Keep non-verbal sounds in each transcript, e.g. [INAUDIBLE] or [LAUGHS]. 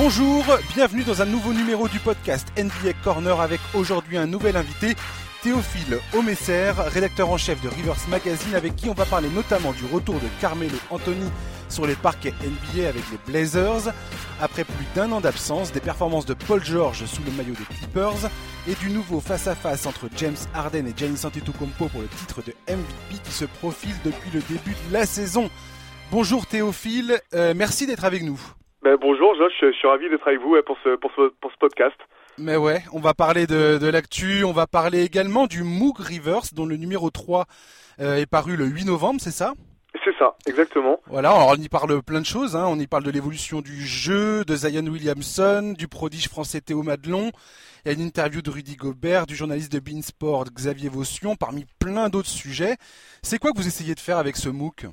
Bonjour, bienvenue dans un nouveau numéro du podcast NBA Corner avec aujourd'hui un nouvel invité, Théophile Omesser, rédacteur en chef de Rivers Magazine, avec qui on va parler notamment du retour de Carmelo Anthony sur les parquets NBA avec les Blazers, après plus d'un an d'absence, des performances de Paul George sous le maillot des Clippers, et du nouveau face-à-face entre James Harden et Giannis Antetokounmpo pour le titre de MVP qui se profile depuis le début de la saison. Bonjour Théophile, euh, merci d'être avec nous. Ben, bonjour Josh, je suis ravi d'être avec vous pour ce, pour ce, pour ce podcast. Mais ouais, on va parler de, de l'actu, on va parler également du Moog Rivers dont le numéro 3 euh, est paru le 8 novembre, c'est ça? C'est ça, exactement. Voilà, alors on y parle plein de choses, hein. on y parle de l'évolution du jeu, de Zion Williamson, du prodige français Théo Madelon, il y a une interview de Rudy Gobert, du journaliste de Beansport Xavier Vaution, parmi plein d'autres sujets. C'est quoi que vous essayez de faire avec ce MOOC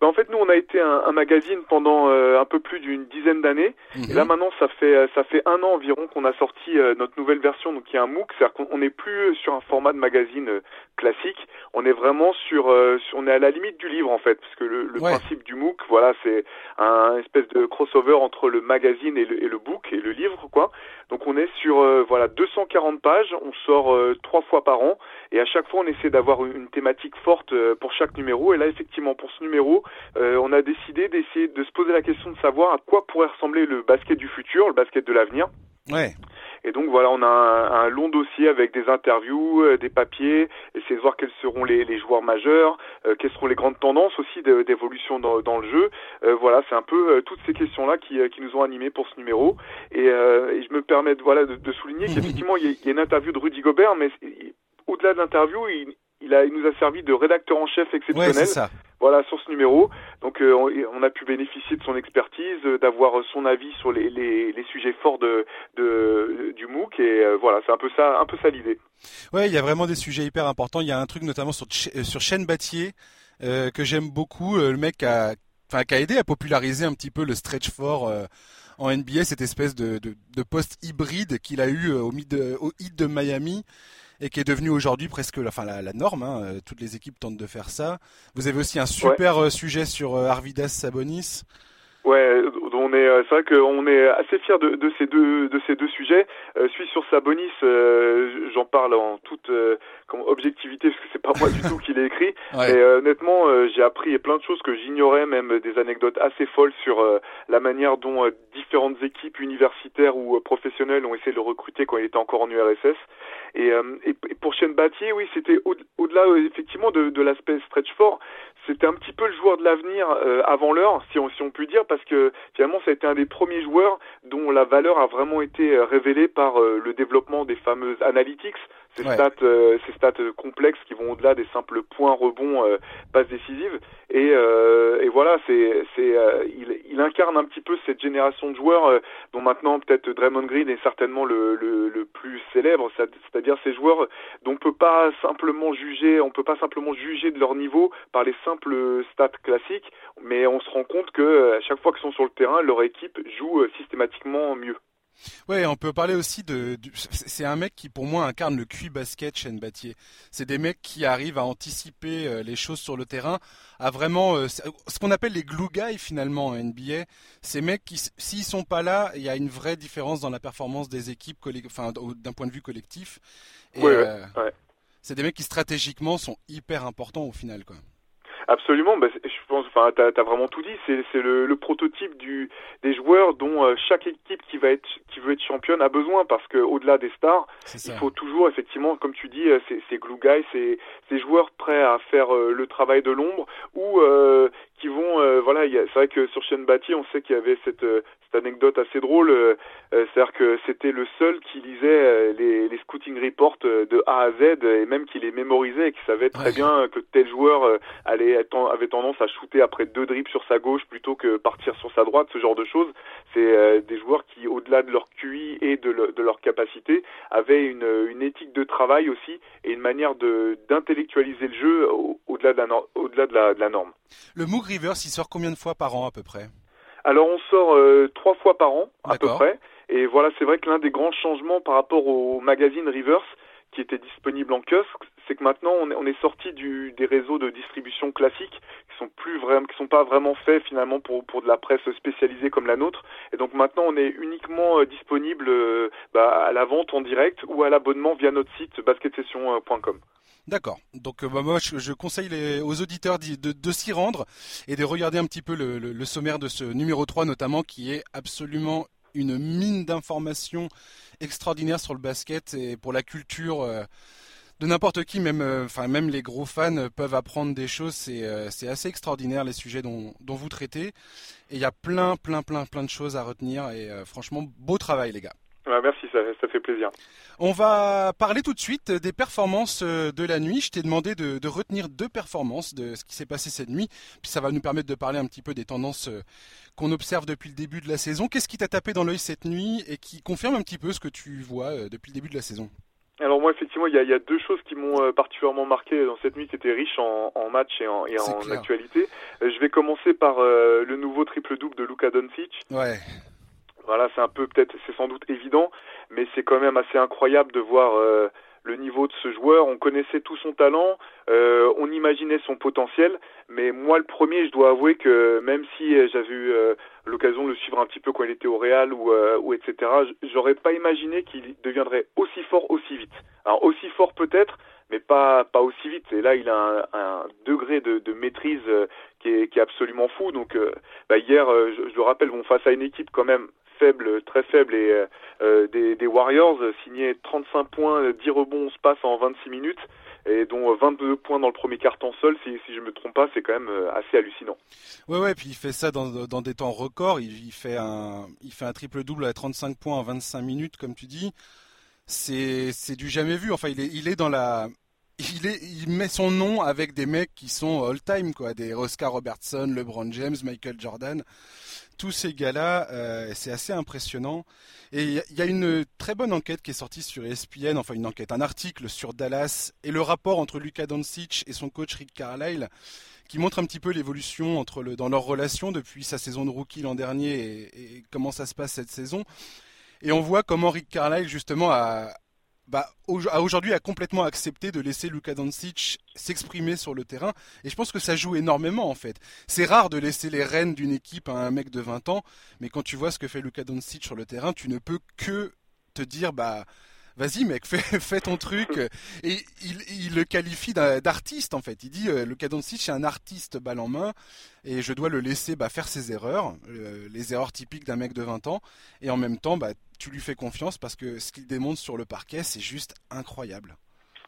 ben, en fait, nous, on a été un, un magazine pendant euh, un peu plus d'une dizaine d'années. Et là, maintenant, ça fait ça fait un an environ qu'on a sorti euh, notre nouvelle version, donc qui est un MOOC. C'est-à-dire qu'on n'est plus sur un format de magazine euh, classique. On est vraiment sur, sur, on est à la limite du livre en fait, parce que le, le Ouais. principe du MOOC, voilà, c'est un espèce de crossover entre le magazine et le, et le book et le livre, quoi. Donc on est sur euh, voilà 240 pages. On sort euh, trois fois par an. Et à chaque fois, on essaie d'avoir une, une thématique forte euh, pour chaque numéro. Et là, effectivement, pour ce numéro, euh, on a décidé d'essayer de se poser la question de savoir à quoi pourrait ressembler le basket du futur, le basket de l'avenir. Ouais, Et donc voilà, on a un, un long dossier avec des interviews, euh, des papiers, essayer de voir quels seront les, les joueurs majeurs, euh, quelles seront les grandes tendances aussi d'évolution dans, dans le jeu. Euh, voilà, c'est un peu euh, toutes ces questions-là qui, euh, qui nous ont animés pour ce numéro. Et, euh, et je me permets de, voilà, de, de souligner qu'effectivement, il y, a- il y a une interview de Rudy Gobert, mais au-delà de l'interview, il, il, a, il nous a servi de rédacteur en chef ouais, exceptionnel c'est ça. Voilà sur ce numéro. Donc euh, on, a pu bénéficier de son expertise, euh, d'avoir son avis sur les, les, sujets forts de, du MOOC et euh, voilà, c'est un peu ça un peu ça l'idée. Ouais, il y a vraiment des sujets hyper importants. Il y a un truc notamment sur, sur Shane Battier que j'aime beaucoup. Le mec a, enfin, qui a aidé à populariser un petit peu le stretch euh, en NBA, cette espèce de, de, poste hybride qu'il a eu au, mid, au hit de Miami et qui est devenu aujourd'hui presque la, enfin, la, la norme. Hein. Euh, Toutes les équipes tentent de faire ça. Vous avez aussi un super euh, sujet sur euh, Arvidas Sabonis. Ouais, est euh, c'est vrai qu'on est assez fiers de, de ces deux de ces deux sujets. Euh, celui sur Sabonis, euh, j'en parle en toute euh, comme objectivité parce que c'est pas moi du tout qui l'ai écrit. [LAUGHS] Ouais. Et euh, honnêtement, euh, j'ai appris plein de choses que j'ignorais, même des anecdotes assez folles sur euh, la manière dont euh, différentes équipes universitaires ou euh, professionnelles ont essayé de le recruter quand il était encore en URSS. Et, euh, et, et pour Shane Battier, oui, c'était au- au-delà effectivement de, de l'aspect stretch fort, c'était un petit peu le joueur de l'avenir euh, avant l'heure, si on, si on peut dire, parce que finalement, ça a été un des premiers joueurs dont la valeur a vraiment été euh, révélée par euh, le développement des fameuses analytics, ces Ouais. stats, euh, ces stats euh, complexes qui vont au-delà des simples points, rebonds, euh, passes décisives. Et, euh, et voilà, c'est, c'est, euh, il, il incarne un petit peu cette génération de joueurs euh, dont maintenant peut-être Draymond Green est certainement le, le, le plus célèbre, c'est- c'est-à-dire ces joueurs dont on peut pas simplement juger, on peut pas simplement juger de leur niveau par les simples stats classiques, mais on se rend compte que à chaque fois qu'ils sont sur le terrain, leur équipe joue systématiquement mieux. Ouais, on peut parler aussi de. C'est un mec qui, pour moi, incarne le QI basket chez Battier. C'est des mecs qui arrivent à anticiper euh, les choses sur le terrain, à vraiment euh, ce qu'on appelle les glue guys finalement en NBA. Ces mecs qui, s'ils sont pas là, il y a une vraie différence dans la performance des équipes, enfin d'un point de vue collectif. Et Ouais, ouais, euh, ouais. c'est des mecs qui stratégiquement sont hyper importants au final, quoi. Absolument, bah, c'est- je pense, enfin, t'as as vraiment tout dit. C'est c'est le, le prototype du des joueurs dont euh, chaque équipe qui va être qui veut être championne a besoin, parce que au-delà des stars, C'est il faut toujours effectivement, comme tu dis, euh, ces, ces glue guys, ces, ces joueurs prêts à faire euh, le travail de l'ombre ou euh, qui vont, euh, voilà, c'est vrai que sur Shane Batty, on sait qu'il y avait cette, euh, cette anecdote assez drôle, euh, euh, c'est-à-dire que c'était le seul qui lisait les, les scouting reports de A à Z et même qui les mémorisait et qui savait très Ouais. bien que tel joueur allait avait tendance à shooter après deux dribbles sur sa gauche plutôt que partir sur sa droite, ce genre de choses. C'est des joueurs qui, au-delà de leur QI et de, le- de leur capacité, avaient une, une éthique de travail aussi et une manière de d'intellectualiser le jeu au- au-delà de la de de norme. Le Moog Rivers, il sort combien de fois par an à peu près? Alors on sort euh, trois fois par an à peu près et voilà c'est vrai que l'un des grands changements par rapport au magazine Reverse qui était disponible en kiosque, c'est que maintenant on est, on est sorti du, des réseaux de distribution classiques qui sont plus vraiment, qui sont pas vraiment faits finalement pour pour de la presse spécialisée comme la nôtre. Et donc maintenant on est uniquement euh, disponible euh, bah, à la vente en direct ou à l'abonnement via notre site basketsession.com. D'accord. Donc bah, moi je, conseille aux auditeurs de, s'y rendre et de regarder un petit peu le, sommaire de ce numéro 3 notamment qui est absolument une mine d'informations extraordinaire sur le basket et pour la culture de n'importe qui, même, euh, même les gros fans peuvent apprendre des choses. C'est euh, assez extraordinaire les sujets dont, vous traitez. Et il y a plein, plein, plein, plein de choses à retenir. Et euh, franchement, beau travail, les gars. Merci, ça, ça, fait plaisir. On va parler tout de suite des performances de la nuit. Je t'ai demandé de, de, retenir deux performances de ce qui s'est passé cette nuit. Puis ça va nous permettre de parler un petit peu des tendances qu'on observe depuis le début de la saison. Qu'est-ce qui t'a tapé dans l'œil cette nuit et qui confirme un petit peu ce que tu vois depuis le début de la saison? Alors moi effectivement il y a, y a, deux choses qui m'ont euh, particulièrement marqué dans cette nuit qui était riche en, en match et en, et en actualité. Euh, je vais commencer par euh, le nouveau triple double de Luka Doncic. Ouais. Voilà c'est un peu peut-être c'est sans doute évident mais c'est quand même assez incroyable de voir le niveau de ce joueur. On connaissait tout son talent, euh, on imaginait son potentiel, mais moi le premier, je dois avouer que même si euh, j'avais eu euh, l'occasion de le suivre un petit peu quand il était au Real ou, ou etc., j'aurais pas imaginé qu'il deviendrait aussi fort aussi vite. Alors aussi fort peut-être, mais pas pas aussi vite. Et là, il a un, degré de, maîtrise qui est, absolument fou. Donc, bah, hier, je, je, le rappelle, bon, face à une équipe quand même faible, très faible et euh, euh, des, Warriors signé 35 points, 10 rebonds, se passe en 26 minutes et dont 22 points dans le premier quart-temps seul, si, si je me trompe pas, c'est quand même euh, assez hallucinant. Ouais ouais, puis il fait ça dans, des temps records, il, fait un il fait un triple double à 35 points en 25 minutes comme tu dis. C'est du jamais vu. Enfin, il est dans la il, est, il met son nom avec des mecs qui sont all-time, quoi, des Oscar Robertson, LeBron James, Michael Jordan tous ces gars-là, euh, c'est assez impressionnant. Et il y, a une très bonne enquête qui est sortie sur ESPN, enfin une enquête, un article sur Dallas et le rapport entre Luka Doncic et son coach Rick Carlisle, qui montre un petit peu l'évolution entre le, dans leur relation depuis sa saison de rookie l'an dernier et, et, comment ça se passe cette saison. Et on voit comment Rick Carlisle justement a, bah, aujourd'hui a complètement accepté de laisser Luka Doncic s'exprimer sur le terrain et je pense que ça joue énormément en fait. C'est rare de laisser les rênes d'une équipe à un mec de 20 ans, mais quand tu vois ce que fait Luka Doncic sur le terrain, tu ne peux que te dire bah vas-y mec, [LAUGHS] fais, ton truc. Et il, le qualifie d'artiste en fait. Il dit euh, le Doncic c'est un artiste balle en main et je dois le laisser bah, faire ses erreurs, euh, les erreurs typiques d'un mec de 20 ans. Et en même temps, bah, tu lui fais confiance parce que ce qu'il démontre sur le parquet, c'est juste incroyable.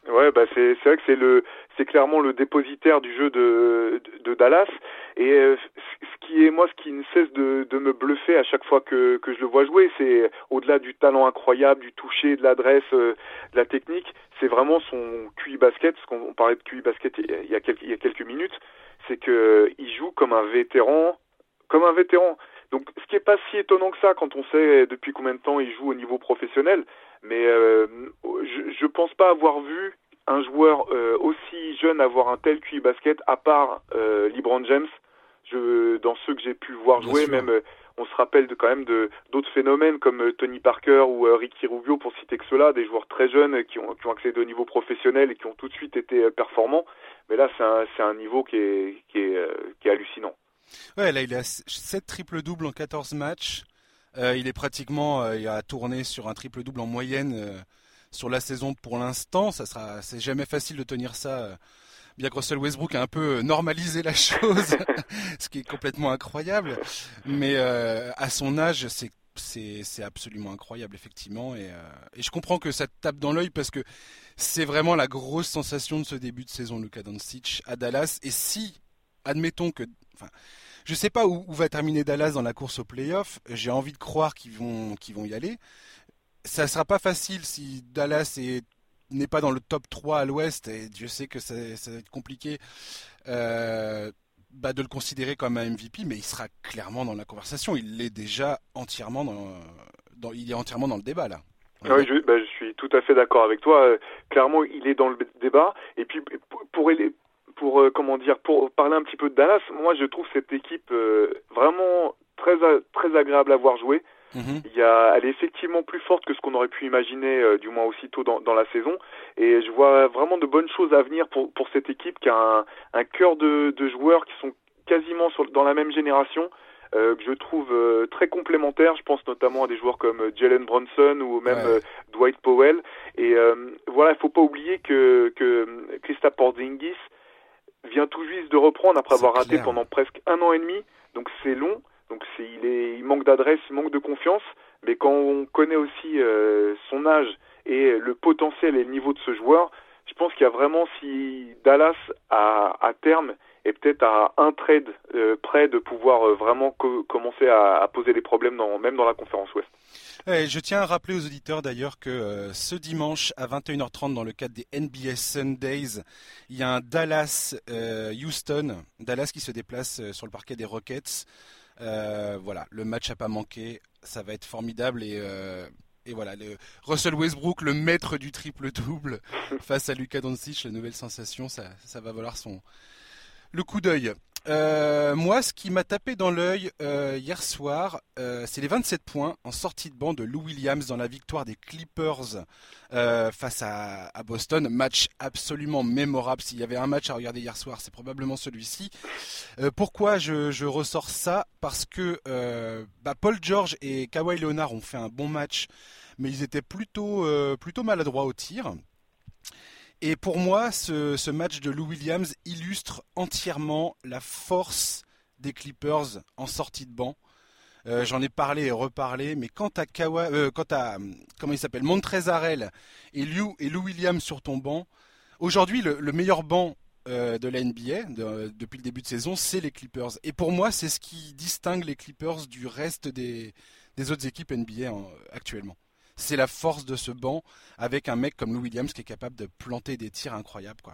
Ouais, bah c'est c'est vrai que c'est le c'est clairement le dépositaire du jeu de de, Dallas et euh, ce qui est moi ce qui ne cesse de de me bluffer à chaque fois que que je le vois jouer, c'est au-delà du talent incroyable, du toucher, de l'adresse, euh, de la technique, c'est vraiment son QI basket, parce qu'on parlait de QI basket il y a quelques il y a quelques minutes, c'est que il joue comme un vétéran, comme un vétéran. Donc, ce qui est pas si étonnant que ça quand on sait depuis combien de temps il joue au niveau professionnel, mais euh, je, je pense pas avoir vu un joueur euh, aussi jeune avoir un tel QI basket, à part euh, LeBron James. Je, dans ceux que j'ai pu voir jouer, même euh, on se rappelle de, quand même de d'autres phénomènes comme Tony Parker ou Ricky Rubio pour citer que cela, des joueurs très jeunes qui ont, qui ont accédé au niveau professionnel et qui ont tout de suite été performants. Mais là, c'est un, c'est un niveau qui est, qui est, qui est hallucinant. Ouais, là, il a 7 triple-doubles en 14 matchs. Euh, il est pratiquement, euh, il a tourné sur un triple-double en moyenne euh, sur la saison pour l'instant. Ça sera, c'est jamais facile de tenir ça. bien que Russell Westbrook a un peu normalisé la [LAUGHS] chose, [LAUGHS] ce qui est complètement incroyable. Mais à son âge, c'est absolument incroyable effectivement et, je comprends que ça te tape dans l'œil parce que c'est vraiment la grosse sensation de ce début de saison Luka Doncic à Dallas et si admettons que je sais pas où, va terminer Dallas dans la course au playoff. J'ai envie de croire qu'ils vont, qu'ils vont y aller. Ça sera pas facile si Dallas n'est pas dans le top 3 à l'ouest, et Dieu sait que ça, va être compliqué euh, bah, de le considérer comme un MVP, mais il sera clairement dans la conversation. Il est déjà entièrement dans, il est entièrement dans le débat là. Oui, je, bah, je, suis tout à fait d'accord avec toi. Euh, clairement, il est dans le débat. Et puis, pour, pour, euh, comment dire, pour parler un petit peu de Dallas, moi je trouve cette équipe euh, vraiment très très agréable à voir jouer. Mhm. Il y a, elle est effectivement plus forte que ce qu'on aurait pu imaginer, euh, du moins aussitôt dans, dans la saison. Et je vois vraiment de bonnes choses à venir pour, pour cette équipe qui a un, un cœur de, de joueurs qui sont quasiment sur, dans la même génération. Euh, que je trouve euh, très complémentaires. Je pense notamment à des joueurs comme euh, Jalen Bronson ou même Dwight Powell. Et voilà, il faut pas oublier que, que Christa Porzingis vient tout juste de reprendre après avoir raté pendant presque un an et demi. Donc c'est long. Donc c'est, il, est, il manque d'adresse, il manque de confiance. Mais quand on connaît aussi son âge et le potentiel et le niveau de ce joueur, je pense qu'il y a vraiment si Dallas à, à terme est peut-être à un trade euh, près de pouvoir euh, vraiment commencer à, poser des problèmes même dans la conférence Ouest. je tiens à rappeler aux auditeurs d'ailleurs que euh, ce dimanche à 21h30 dans le cadre des NBA Sundays, il y a un Dallas Houston, Dallas qui se déplace sur le parquet des Rockets. voilà, le match n'a pas manqué, ça va être formidable et et voilà, Russell Westbrook, le maître du triple-double, [LAUGHS] face à Luka Doncic, la nouvelle sensation, ça, ça va valoir son, le coup d'œil. Euh, moi, ce qui m'a tapé dans l'œil euh, hier soir, euh, c'est les 27 points en sortie de banc de Lou Williams dans la victoire des Clippers face à, Boston. Match absolument mémorable. S'il y avait un match à regarder hier soir, c'est probablement celui-ci. pourquoi je, ressors ça? Parce que bah, Paul George et Kawhi Leonard ont fait un bon match, mais ils étaient plutôt, plutôt maladroits au tir. Et pour moi, ce, match de Lou Williams illustre entièrement la force des Clippers en sortie de banc. Euh, j'en ai parlé et reparlé, mais quant à Kawa, euh, à comment il s'appelle, Montrezarel et Lou et Lou Williams sur ton banc, aujourd'hui le, meilleur banc euh, de la NBA depuis le début de saison, c'est les Clippers. Et pour moi, c'est ce qui distingue les Clippers du reste des autres équipes NBA actuellement c'est la force de ce banc avec un mec comme Lou Williams qui est capable de planter des tirs incroyables quoi.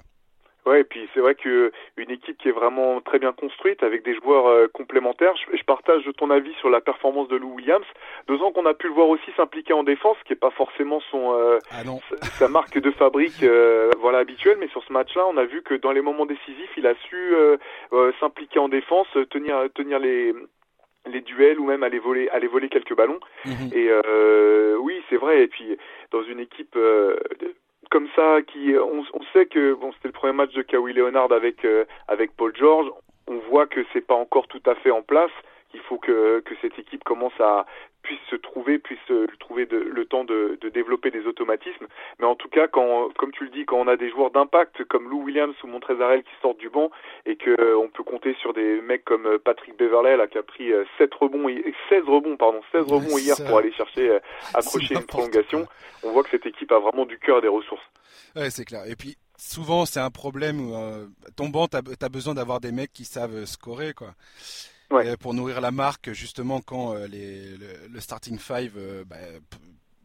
Ouais, et puis c'est vrai que une équipe qui est vraiment très bien construite avec des joueurs euh, complémentaires. Je, partage ton avis sur la performance de Lou Williams. Deux ans qu'on a pu le voir aussi s'impliquer en défense, qui est pas forcément son euh, ah sa marque de fabrique euh, voilà habituelle, mais sur ce match-là, on a vu que dans les moments décisifs, il a su s'impliquer en défense, tenir tenir les les duels ou même aller voler aller voler quelques ballons. Mhm. et euh, oui c'est vrai. Et puis dans une équipe euh, comme ça qui on, on sait que bon c'était le premier match de Kawhi Leonard avec euh, avec Paul George. On voit que c'est pas encore tout à fait en place il faut que, que cette équipe commence à puisse se trouver, puisse trouver de, le temps de, de, développer des automatismes. Mais en tout cas, quand, comme tu le dis, quand on a des joueurs d'impact comme Lou Williams ou Montrezarel qui sortent du banc et que euh, on peut compter sur des mecs comme euh, Patrick Beverley là, qui a pris 7 euh, rebonds, 16 rebonds, pardon, 16 rebonds hier pour aller chercher [LAUGHS] accrocher une prolongation, on voit que cette équipe a vraiment du cœur et des ressources. Ouais, c'est clair. Et puis souvent c'est un problème où ton banc, tu as, besoin d'avoir des mecs qui savent scorer quoi. Euh, pour nourrir la marque, justement, quand euh, le, starting five euh, bah,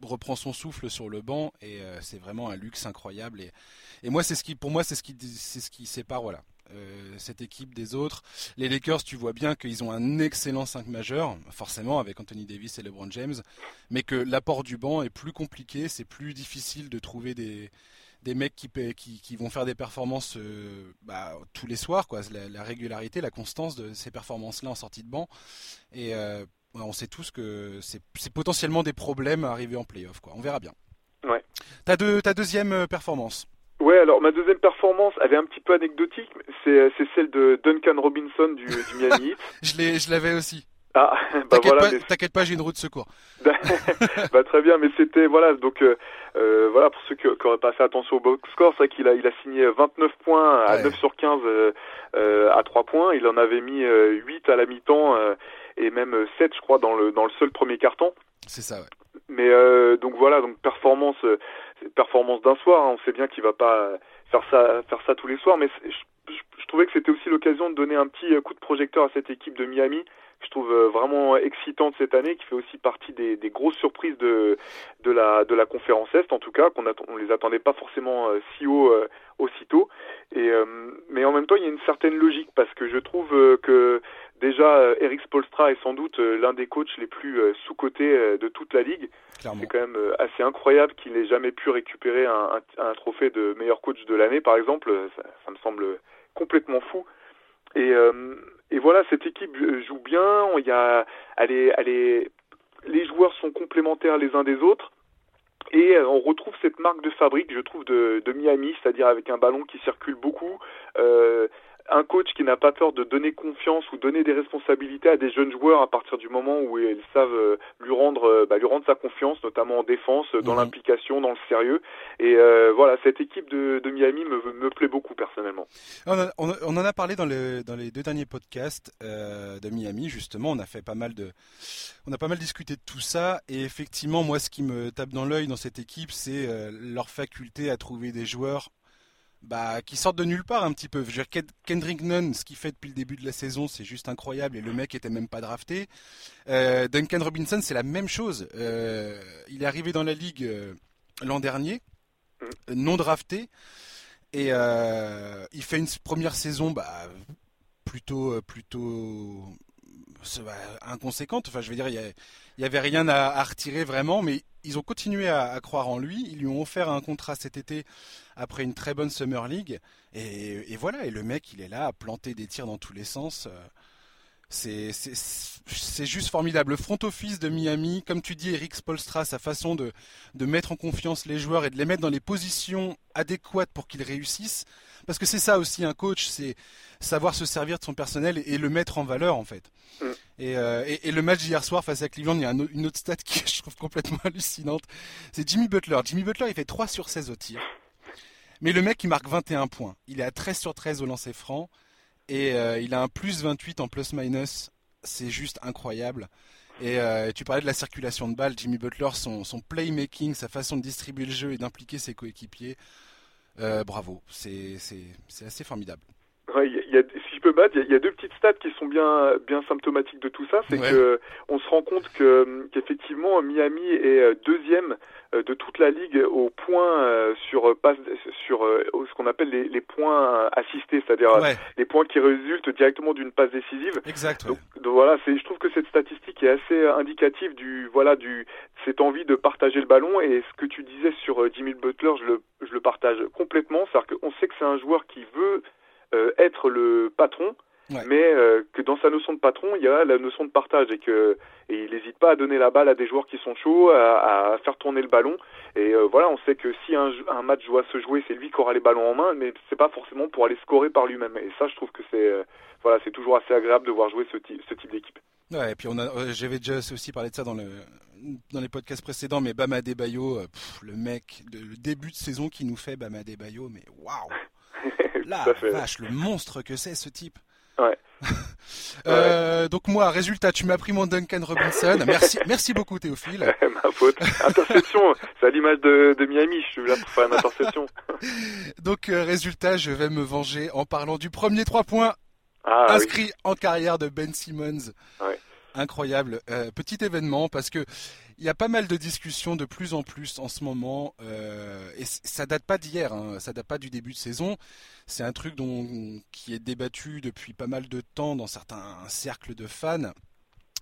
reprend son souffle sur le banc, et c'est vraiment un luxe incroyable. Et, moi, c'est ce qui, pour moi, c'est ce qui, c'est ce qui sépare, voilà. cette équipe des autres. Les Lakers, tu vois bien qu'ils ont un excellent 5 majeur, forcément avec Anthony Davis et LeBron James, mais que l'apport du banc est plus compliqué, c'est plus difficile de trouver des, des mecs qui, qui, qui, vont faire des performances euh, bah, tous les soirs, quoi. La, régularité, la constance de ces performances-là en sortie de banc. Et euh, on sait tous que c'est potentiellement des problèmes à arriver en playoff, quoi. On verra bien. Ouais. Ta, de, ta deuxième euh, performance? Ouais, alors ma deuxième performance, elle est un petit peu anecdotique, c'est celle de Duncan Robinson du, du Miami Heat. [LAUGHS] je l'avais aussi. Ah, [LAUGHS] bah voilà. T'inquiète pas, j'ai une roue de secours. [LAUGHS] bah très bien, mais c'était voilà donc euh, euh, voilà pour ceux qui, qui, auraient pas fait attention au box score, c'est qu'il a il a signé 29 points à 9 sur 15 euh, à 3 points, il en avait mis 8 à la mi-temps et même 7 je crois dans le dans le seul premier carton. C'est ça. Ouais. Mais donc voilà donc performance performance d'un soir, hein. on sait bien qu'il va pas faire ça faire ça tous les soirs, mais je, je, je trouvais que c'était aussi l'occasion de donner un petit coup de projecteur à cette équipe de Miami je trouve euh, vraiment excitante cette année, qui fait aussi partie des, des grosses surprises de, de, la, de la conférence Est, en tout cas, qu'on on les attendait pas forcément euh, si haut euh, aussitôt. Et, mais en même temps, il y a une certaine logique, parce que je trouve que déjà, Eric Spolstra est sans doute l'un des coachs les plus sous-cotés de toute la ligue. C'est quand même assez incroyable qu'il n'ait jamais pu récupérer un, un, trophée de meilleur coach de l'année, par exemple. Ça, ça me semble complètement fou. Et, et voilà, cette équipe joue bien. Il y a, elle est, elle est, les joueurs sont complémentaires les uns des autres. Et on retrouve cette marque de fabrique, je trouve, de, de Miami, c'est-à-dire avec un ballon qui circule beaucoup, euh, un coach qui n'a pas peur de donner confiance ou donner des responsabilités à des jeunes joueurs à partir du moment où ils savent euh, lui rendre, euh, bah, lui rendre sa confiance, notamment en défense, dans mhm. l'implication, dans le sérieux. Et euh, voilà, cette équipe de, de Miami me, me, plaît beaucoup personnellement. On, on, on, en a parlé dans, le, dans les deux derniers podcasts euh, de Miami, justement. On a fait pas mal de, on a pas mal discuté de tout ça. Et effectivement, moi, ce qui me tape dans l'œil dans cette équipe, c'est leur faculté à trouver des joueurs bah, qui sortent de nulle part un petit peu. Je veux dire, Kendrick Nunn, ce qu'il fait depuis le début de la saison, c'est juste incroyable et le mec était même pas drafté. Euh, Duncan Robinson, c'est la même chose. Euh, il est arrivé dans la ligue euh, l'an dernier, non drafté, et il fait une première saison bah, plutôt, plutôt inconséquente. Enfin, je veux dire, il n'y avait rien à, retirer vraiment, mais ils ont continué à, croire en lui. Ils lui ont offert un contrat cet été après une très bonne Summer League. Et, voilà, et le mec, il est là à planter des tirs dans tous les sens. C'est juste formidable. Le front office de Miami, comme tu dis, Eric Spolstra, sa façon de, de mettre en confiance les joueurs et de les mettre dans les positions adéquates pour qu'ils réussissent. Parce que c'est ça aussi un coach, c'est savoir se servir de son personnel et, le mettre en valeur en fait. Euh, et, le match d'hier soir face à Cleveland, il y a une autre stat qui [LAUGHS] je trouve complètement hallucinante. C'est Jimmy Butler. Jimmy Butler, il fait 3 sur 16 au tir. Mais le mec, il marque 21 points. Il est à 13 sur 13 au lancer franc. Et euh, il a un plus 28 en plus-minus. C'est juste incroyable. Et euh, tu parlais de la circulation de balles. Jimmy Butler, son, playmaking, sa façon de distribuer le jeu et d'impliquer ses coéquipiers. Bravo, c'est assez formidable. y a, je peux battre, il y, a deux petites stats qui sont bien, bien symptomatiques de tout ça. C'est que on se rend compte que qu'effectivement Miami est deuxième euh, de toute la ligue au point euh, sur passe sur euh, ce qu'on appelle les, les, points assistés, c'est-à-dire les points qui résultent directement d'une passe décisive. Exact. Donc, voilà, c'est je trouve que cette statistique est assez indicative du voilà du cette envie de partager le ballon et ce que tu disais sur Jimmy Butler, je le je le partage complètement, c'est-à-dire qu'on sait que c'est un joueur qui veut être le patron mais euh, que dans sa notion de patron, il y a la notion de partage et que et il n'hésite pas à donner la balle à des joueurs qui sont chauds, à, à faire tourner le ballon. Et euh, voilà, on sait que si un, un, match doit se jouer, c'est lui qui aura les ballons en main, mais c'est pas forcément pour aller scorer par lui-même. Et ça, je trouve que c'est euh, voilà, c'est toujours assez agréable de voir jouer ce, ce type d'équipe. Ouais, et puis on a, j'avais déjà aussi parlé de ça dans le dans les podcasts précédents, mais Bama Debayo, le mec, le début de saison qui nous fait Bama Debayo, mais waouh, [LAUGHS] [LAUGHS] la vache, le monstre que c'est ce type. [LAUGHS] Euh, donc moi, résultat, tu m'as pris mon Duncan Robinson. Merci, [LAUGHS] merci beaucoup Théophile. Ma faute. Interception, c'est à l'image de, Miami. Je suis là pour faire une interception. donc euh, résultat, je vais me venger en parlant du premier 3 points ah, inscrit en carrière de Ben Simmons. Incroyable. Euh, petit événement parce que il y a pas mal de discussions de plus en plus en ce moment, euh, et ça date pas d'hier, hein, ça date pas du début de saison. C'est un truc dont, qui est débattu depuis pas mal de temps dans certains cercles de fans.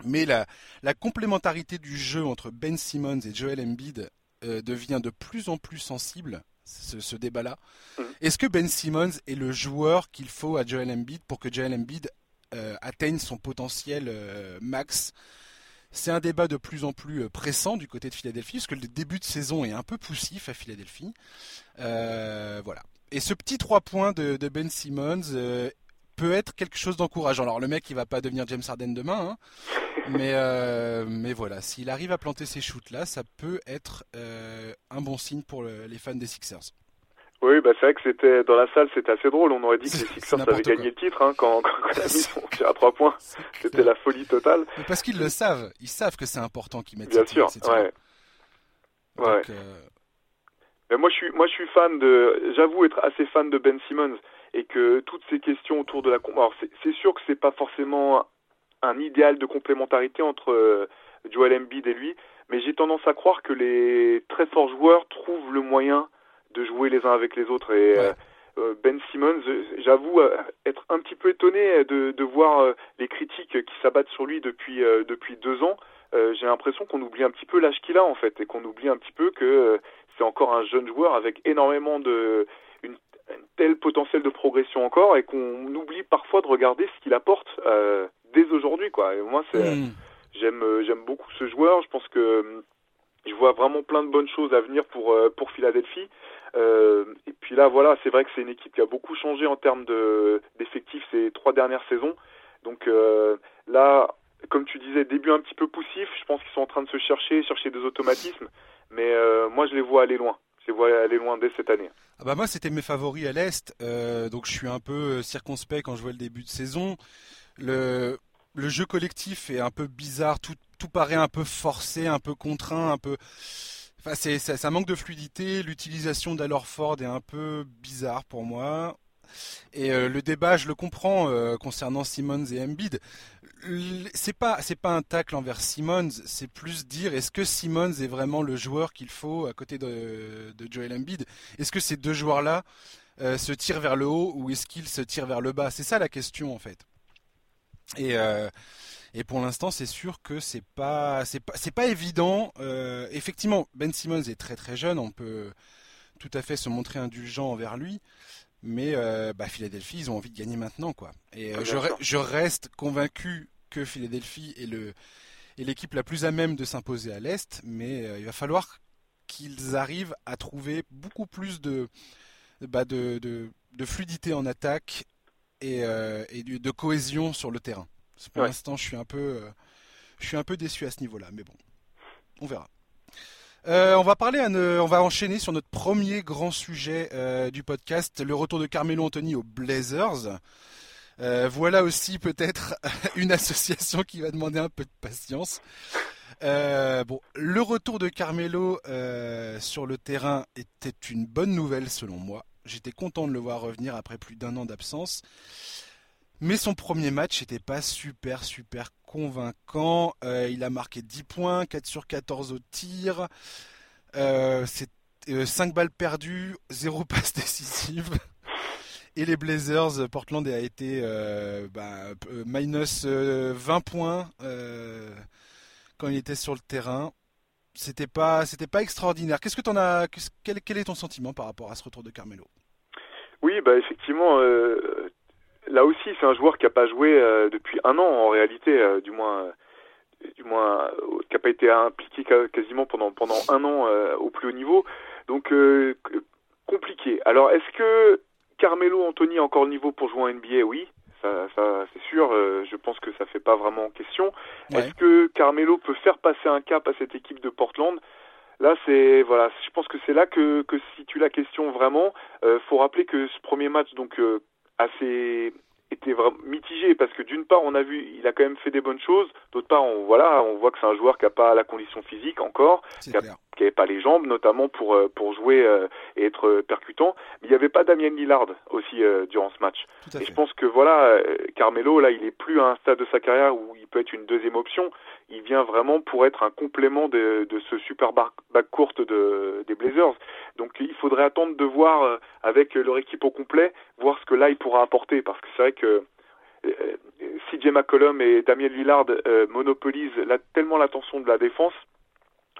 Mais la, la complémentarité du jeu entre Ben Simmons et Joel Embiid euh, devient de plus en plus sensible, ce, débat-là. Mmh. Est-ce que Ben Simmons est le joueur qu'il faut à Joel Embiid pour que Joel Embiid atteigne son potentiel max c'est un débat de plus en plus euh, pressant du côté de Philadelphie, parce que le début de saison est un peu poussif à Philadelphie. Euh, voilà. Et ce petit 3 points de, Ben Simmons euh, peut être quelque chose d'encourageant. Alors le mec, il va pas devenir James Harden demain, hein, mais, mais voilà, s'il arrive à planter ces shoots là, ça peut être un bon signe pour les fans des Sixers. Oui, bah c'est vrai que c'était dans la salle, c'était assez drôle. On aurait dit que les Sixers avaient gagné le titre hein, quand, quand, quand la mise à trois points. [LAUGHS] C'était la folie totale. parce qu'ils le savent, ils savent que c'est important qu'ils mettent. Bien sûr, ouais. ouais. Euh, Mais moi, je suis, moi, je suis fan de. J'avoue être assez fan de Ben Simmons et que toutes ces questions autour de la. Alors, c'est sûr que c'est pas forcément un idéal de complémentarité entre euh, Joel Embiid et lui, mais j'ai tendance à croire que les très forts joueurs trouvent le moyen de jouer les uns avec les autres. Et euh, euh, Ben Simmons, j'avoue euh, être un petit peu étonné de, de voir les critiques qui s'abattent sur lui depuis depuis deux ans. J'ai l'impression qu'on oublie un petit peu l'âge qu'il a en fait et qu'on oublie un petit peu que c'est encore un jeune joueur avec énormément de une, tel potentiel de progression encore et qu'on oublie parfois de regarder ce qu'il apporte dès aujourd'hui quoi. Et moi c'est hmm. j'aime j'aime beaucoup ce joueur. Je pense que je vois vraiment plein de bonnes choses à venir pour pour Philadelphie. Et puis là voilà c'est vrai que c'est une équipe qui a beaucoup changé en termes de d'effectifs ces trois dernières saisons. Donc là comme tu disais, début un petit peu poussif. Je pense qu'ils sont en train de se chercher, chercher des automatismes. Mais euh, moi, je les vois aller loin. Je les vois aller loin dès cette année. Ah bah moi, c'était mes favoris à l'Est. Euh, donc je suis un peu euh, circonspect quand je vois le début de saison. Le, le jeu collectif est un peu bizarre. Tout, tout paraît un peu forcé, un peu contraint, un peu... Enfin, c'est, ça, ça manque de fluidité. L'utilisation d'Alor Ford est un peu bizarre pour moi. Et le débat, je le comprends concernant Simmons et Embiid c'est pas c'est pas un tacle envers Simmons, c'est plus dire est-ce que Simmons est vraiment le joueur qu'il faut à côté de, Joel Embiid? Est-ce que ces deux joueurs-là euh, se tirent vers le haut ou est-ce qu'ils se tirent vers le bas? C'est ça la question en fait. Et euh, et pour l'instant, c'est sûr que c'est pas c'est pas c'est pas évident. Euh, effectivement, Ben Simmons est très très jeune, on peut tout à fait se montrer indulgent envers lui. Mais euh, bah, Philadelphie, ils ont envie de gagner maintenant, quoi. Et euh, je, je, reste convaincu que Philadelphie est le est l'équipe la plus à même de s'imposer à l'est, mais il va falloir qu'ils arrivent à trouver beaucoup plus de bah, de, de, de, fluidité en attaque et, et de, cohésion sur le terrain. Pour l'instant, je suis un peu je suis un peu déçu à ce niveau-là, mais bon, on verra. Euh, on va parler, on va enchaîner sur notre premier grand sujet euh, du podcast, le retour de Carmelo Anthony aux Blazers. Euh, voilà aussi peut-être [LAUGHS] une association qui va demander un peu de patience. bon, le retour de Carmelo sur le terrain était une bonne nouvelle selon moi. J'étais content de le voir revenir après plus d'un an d'absence. Mais son premier match n'était pas super super convaincant. Euh, il a marqué 10 points, 4 sur 14 au tir. Euh, c'est 5 euh, balles perdues, 0 [LAUGHS] passe décisive. Et les Blazers, Portland a été bah, minus 20 points quand il était sur le terrain. C'était pas, pas extraordinaire. Qu'est-ce que t'en as, quel, quel, est ton sentiment par rapport à ce retour de Carmelo? Oui, bah effectivement, là aussi, c'est un joueur qui n'a pas joué euh, depuis un an en réalité, euh, du moins, euh, du moins, qui n'a pas été impliqué quasiment pendant pendant un an au plus haut niveau. Donc compliqué. Alors, est-ce que Carmelo Anthony a encore le niveau pour jouer en NBA Oui, ça, ça c'est sûr. je pense que ça fait pas vraiment question. Est-ce que Carmelo peut faire passer un cap à cette équipe de Portland? Là, c'est voilà, je pense que c'est là que, que si tu la question vraiment. Euh, faut rappeler que ce premier match, donc assez était vraiment mitigé parce que d'une part on a vu il a quand même fait des bonnes choses d'autre part on voilà on voit que c'est un joueur qui a pas la condition physique encore qui, n'avait pas les jambes notamment pour euh, pour jouer euh, et être euh, percutant. Mais il n'y avait pas Damien Lillard aussi durant ce match. Et je pense que voilà Carmelo là il est plus à un stade de sa carrière où il peut être une deuxième option. Il vient vraiment pour être un complément de, de ce super back courte de, des Blazers. Donc il faudrait attendre de voir euh, avec leur équipe au complet, voir ce que là il pourra apporter, parce que c'est vrai que euh, CJ McCollum et Damien Lillard euh, monopolisent tellement l'attention de la défense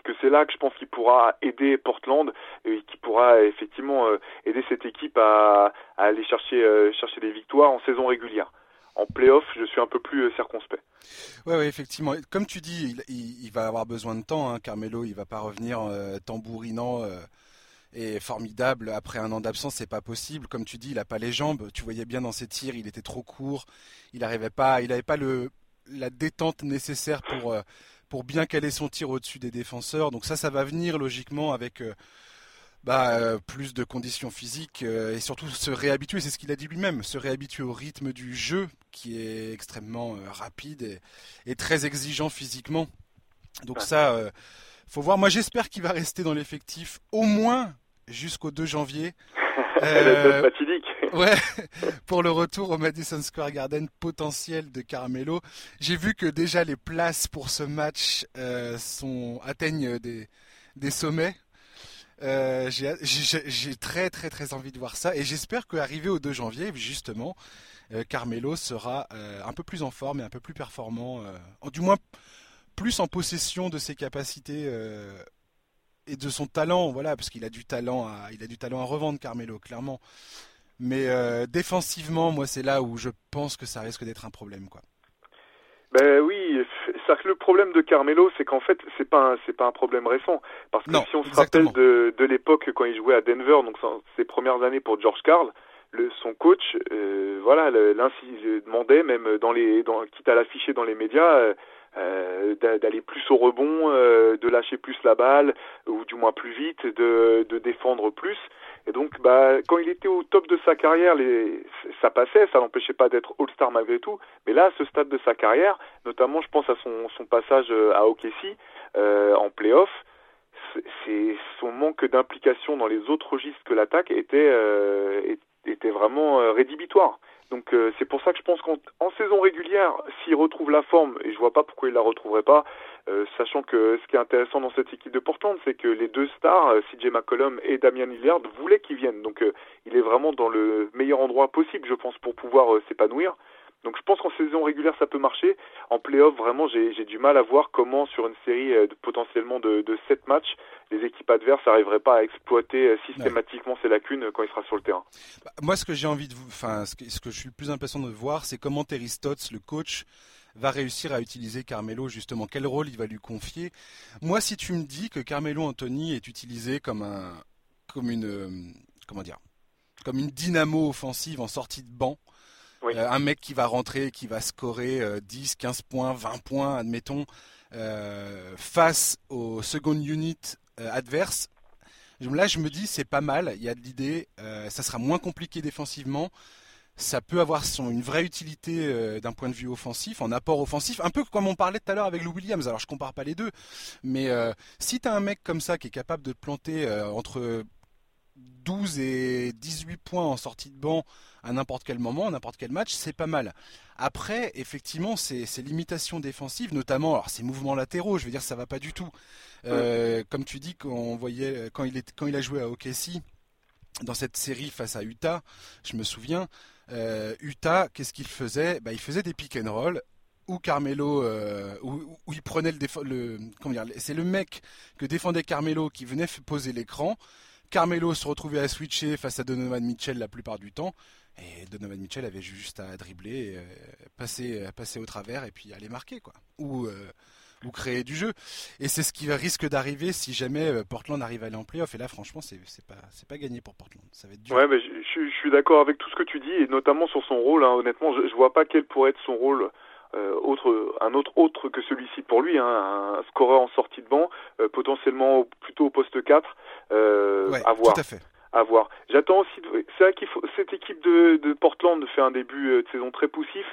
que c'est là que je pense qu'il pourra aider Portland et qu'il pourra effectivement aider cette équipe à, aller chercher des victoires en saison régulière en playoff, je suis un peu plus euh, circonspect. Ouais, ouais, effectivement. Comme tu dis, il, va avoir besoin de temps. Hein. Carmelo, il va pas revenir euh, tambourinant euh, et formidable après un an d'absence. C'est pas possible. Comme tu dis, il a pas les jambes. Tu voyais bien dans ses tirs, il était trop court. Il n'arrivait pas. Il n'avait pas le la détente nécessaire pour pour bien caler son tir au-dessus des défenseurs. Donc ça, ça va venir logiquement avec bah, euh, plus de conditions physiques euh, et surtout se réhabituer, c'est ce qu'il a dit lui-même, se réhabituer au rythme du jeu qui est extrêmement euh, rapide et, très exigeant physiquement. Donc ça, faut voir. Moi, j'espère qu'il va rester dans l'effectif au moins jusqu'au 2 janvier. [LAUGHS] [LAUGHS] ouais, pour le retour au Madison Square Garden potentiel de Carmelo. J'ai vu que déjà les places pour ce match sont atteignent des, des sommets. Euh, j'ai très très très envie de voir ça et j'espère qu'arrivé au 2 janvier, justement, euh, Carmelo sera euh, un peu plus en forme et un peu plus performant, du moins plus en possession de ses capacités et de son talent, voilà, parce qu'il a du talent à, il a du talent à revendre, Carmelo, clairement. Mais défensivement, moi, c'est là où je pense que ça risque d'être un problème, quoi. Ben oui, le problème de Carmelo, c'est qu'en fait, c'est pas c'est pas un problème récent, parce que si on se rappelle de, de l'époque quand il jouait à Denver, donc ses premières années pour George Carl, le, son coach, euh, voilà, demandait même dans les, dans, quitte à l'afficher dans les médias, euh, euh, d'aller plus au rebond, euh, de lâcher plus la balle, ou du moins plus vite, de, de défendre plus. Et donc, bah, quand il était au top de sa carrière, ça passait, ça n'empêchait pas d'être All-Star malgré tout. Mais là, à ce stade de sa carrière, notamment, je pense à son, son passage euh, à OKC euh, en playoff, c'est son manque d'implication dans les autres registres que l'attaque était, était vraiment rédhibitoire. Donc euh, c'est pour ça que je pense qu'en saison régulière, s'il retrouve la forme, et je vois pas pourquoi il la retrouverait pas, euh, sachant que ce qui est intéressant dans cette équipe de Portland, c'est que les deux stars, euh, CJ McCollum et Damian Lillard, voulaient qu'il vienne. Donc il est vraiment dans le meilleur endroit possible, je pense, pour pouvoir s'épanouir. Donc je pense qu'en saison régulière ça peut marcher. En playoff vraiment j'ai du mal à voir comment sur une série de, potentiellement de, de 7 matchs les équipes adverses n'arriveraient pas à exploiter euh, systématiquement ces lacunes quand il sera sur le terrain. Bah, moi, ce que j'ai envie de vous, enfin, ce que, ce que, je suis le plus impatient de voir, c'est comment Terry Stotts, le coach, va réussir à utiliser Carmelo justement. Quel rôle il va lui confier? Moi, si tu me dis que Carmelo Anthony est utilisé comme un, comme une, euh, comment dire, comme une dynamo offensive en sortie de banc. Euh, un mec qui va rentrer, qui va scorer 10, 15 points, 20 points, admettons, face au second unit euh, adverse. Là, je me dis, c'est pas mal. Il y a de l'idée. Euh, ça sera moins compliqué défensivement. Ça peut avoir une vraie utilité euh, d'un point de vue offensif, en apport offensif, un peu comme on parlait tout à l'heure avec Lou Williams. Alors je compare pas les deux, mais si tu as un mec comme ça qui est capable de te planter entre 12 et 18 points en sortie de banc à n'importe quel moment, n'importe quel match, c'est pas mal. Après, effectivement, ces, limitations défensives, notamment, alors ces mouvements latéraux, je veux dire, ça va pas du tout. Euh, comme tu dis, quand, on voyait, quand, il est, quand il a joué à OKC, dans cette série face à Utah, je me souviens, euh, Utah, qu'est-ce qu'il faisait? Bah, Il faisait des pick and roll où Carmelo, euh, où, il prenait le, le comment dire, c'est le mec que défendait Carmelo qui venait poser l'écran. Carmelo se retrouvait à switcher face à Donovan Mitchell la plupart du temps. Et Donovan Mitchell avait juste à dribbler, euh, passer, passer au travers et puis aller marquer quoi. Ou, euh, ou créer du jeu. Et c'est ce qui risque d'arriver si jamais euh, Portland arrive à aller en playoff. Et là, franchement, c'est pas pas gagné pour Portland. Ça va être dur. Ouais, mais je, suis d'accord avec tout ce que tu dis et notamment sur son rôle. Hein. honnêtement, je, je vois pas quel pourrait être son rôle. Autre, un autre autre que celui-ci pour lui, hein, un scoreur en sortie de banc, potentiellement plutôt au poste 4, ouais, à voir. Tout à fait à voir. J'attends aussi. C'est vrai qu'il faut cette équipe de, de Portland fait un début euh, de saison très poussif,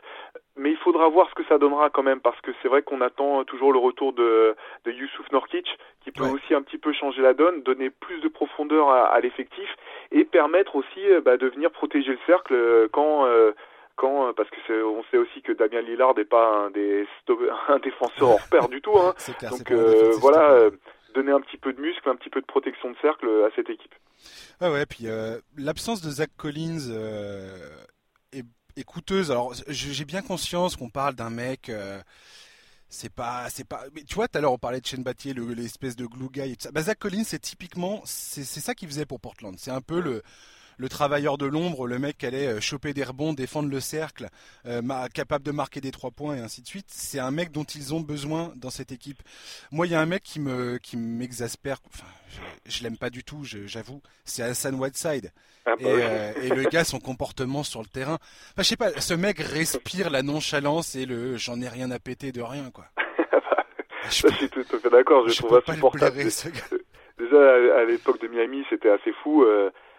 mais il faudra voir ce que ça donnera quand même parce que c'est vrai qu'on attend toujours le retour de, de Youssouf Norkic qui peut aussi un petit peu changer la donne, donner plus de profondeur à, l'effectif et permettre aussi euh, bah, de venir protéger le cercle euh, quand quand parce que on sait aussi que Damien Lillard n'est pas un des [LAUGHS] un défenseur hors pair du tout hein. [LAUGHS] donc voilà donner un petit peu de muscle un petit peu de protection de cercle à cette équipe Ouais, ouais, puis euh, l'absence de Zach Collins euh, est, coûteuse. Alors, j'ai bien conscience qu'on parle d'un mec. Euh, c'est pas, c'est pas. Mais tu vois, tout à l'heure on parlait de Shane Battier, l'espèce de glue guy et tout ça. Bah, Zach Collins, c'est typiquement, c'est ça qu'il faisait pour Portland. C'est un peu le, le travailleur de l'ombre, le mec qui allait euh, choper des rebonds, défendre le cercle, euh, capable de marquer des trois points et ainsi de suite. C'est un mec dont ils ont besoin dans cette équipe. Moi, il y a un mec qui me qui m'exaspère. Enfin, je, l'aime pas du tout, j'avoue. C'est Hassan Whiteside. Ah, bah euh, et, le [LAUGHS] gars, son comportement sur le terrain. Enfin, je sais pas. Ce mec respire la nonchalance et le j'en ai rien à péter de rien, quoi. [LAUGHS] je, suis tout à fait d'accord. Je, trouve insupportable. Déjà à, l'époque de Miami, c'était assez fou.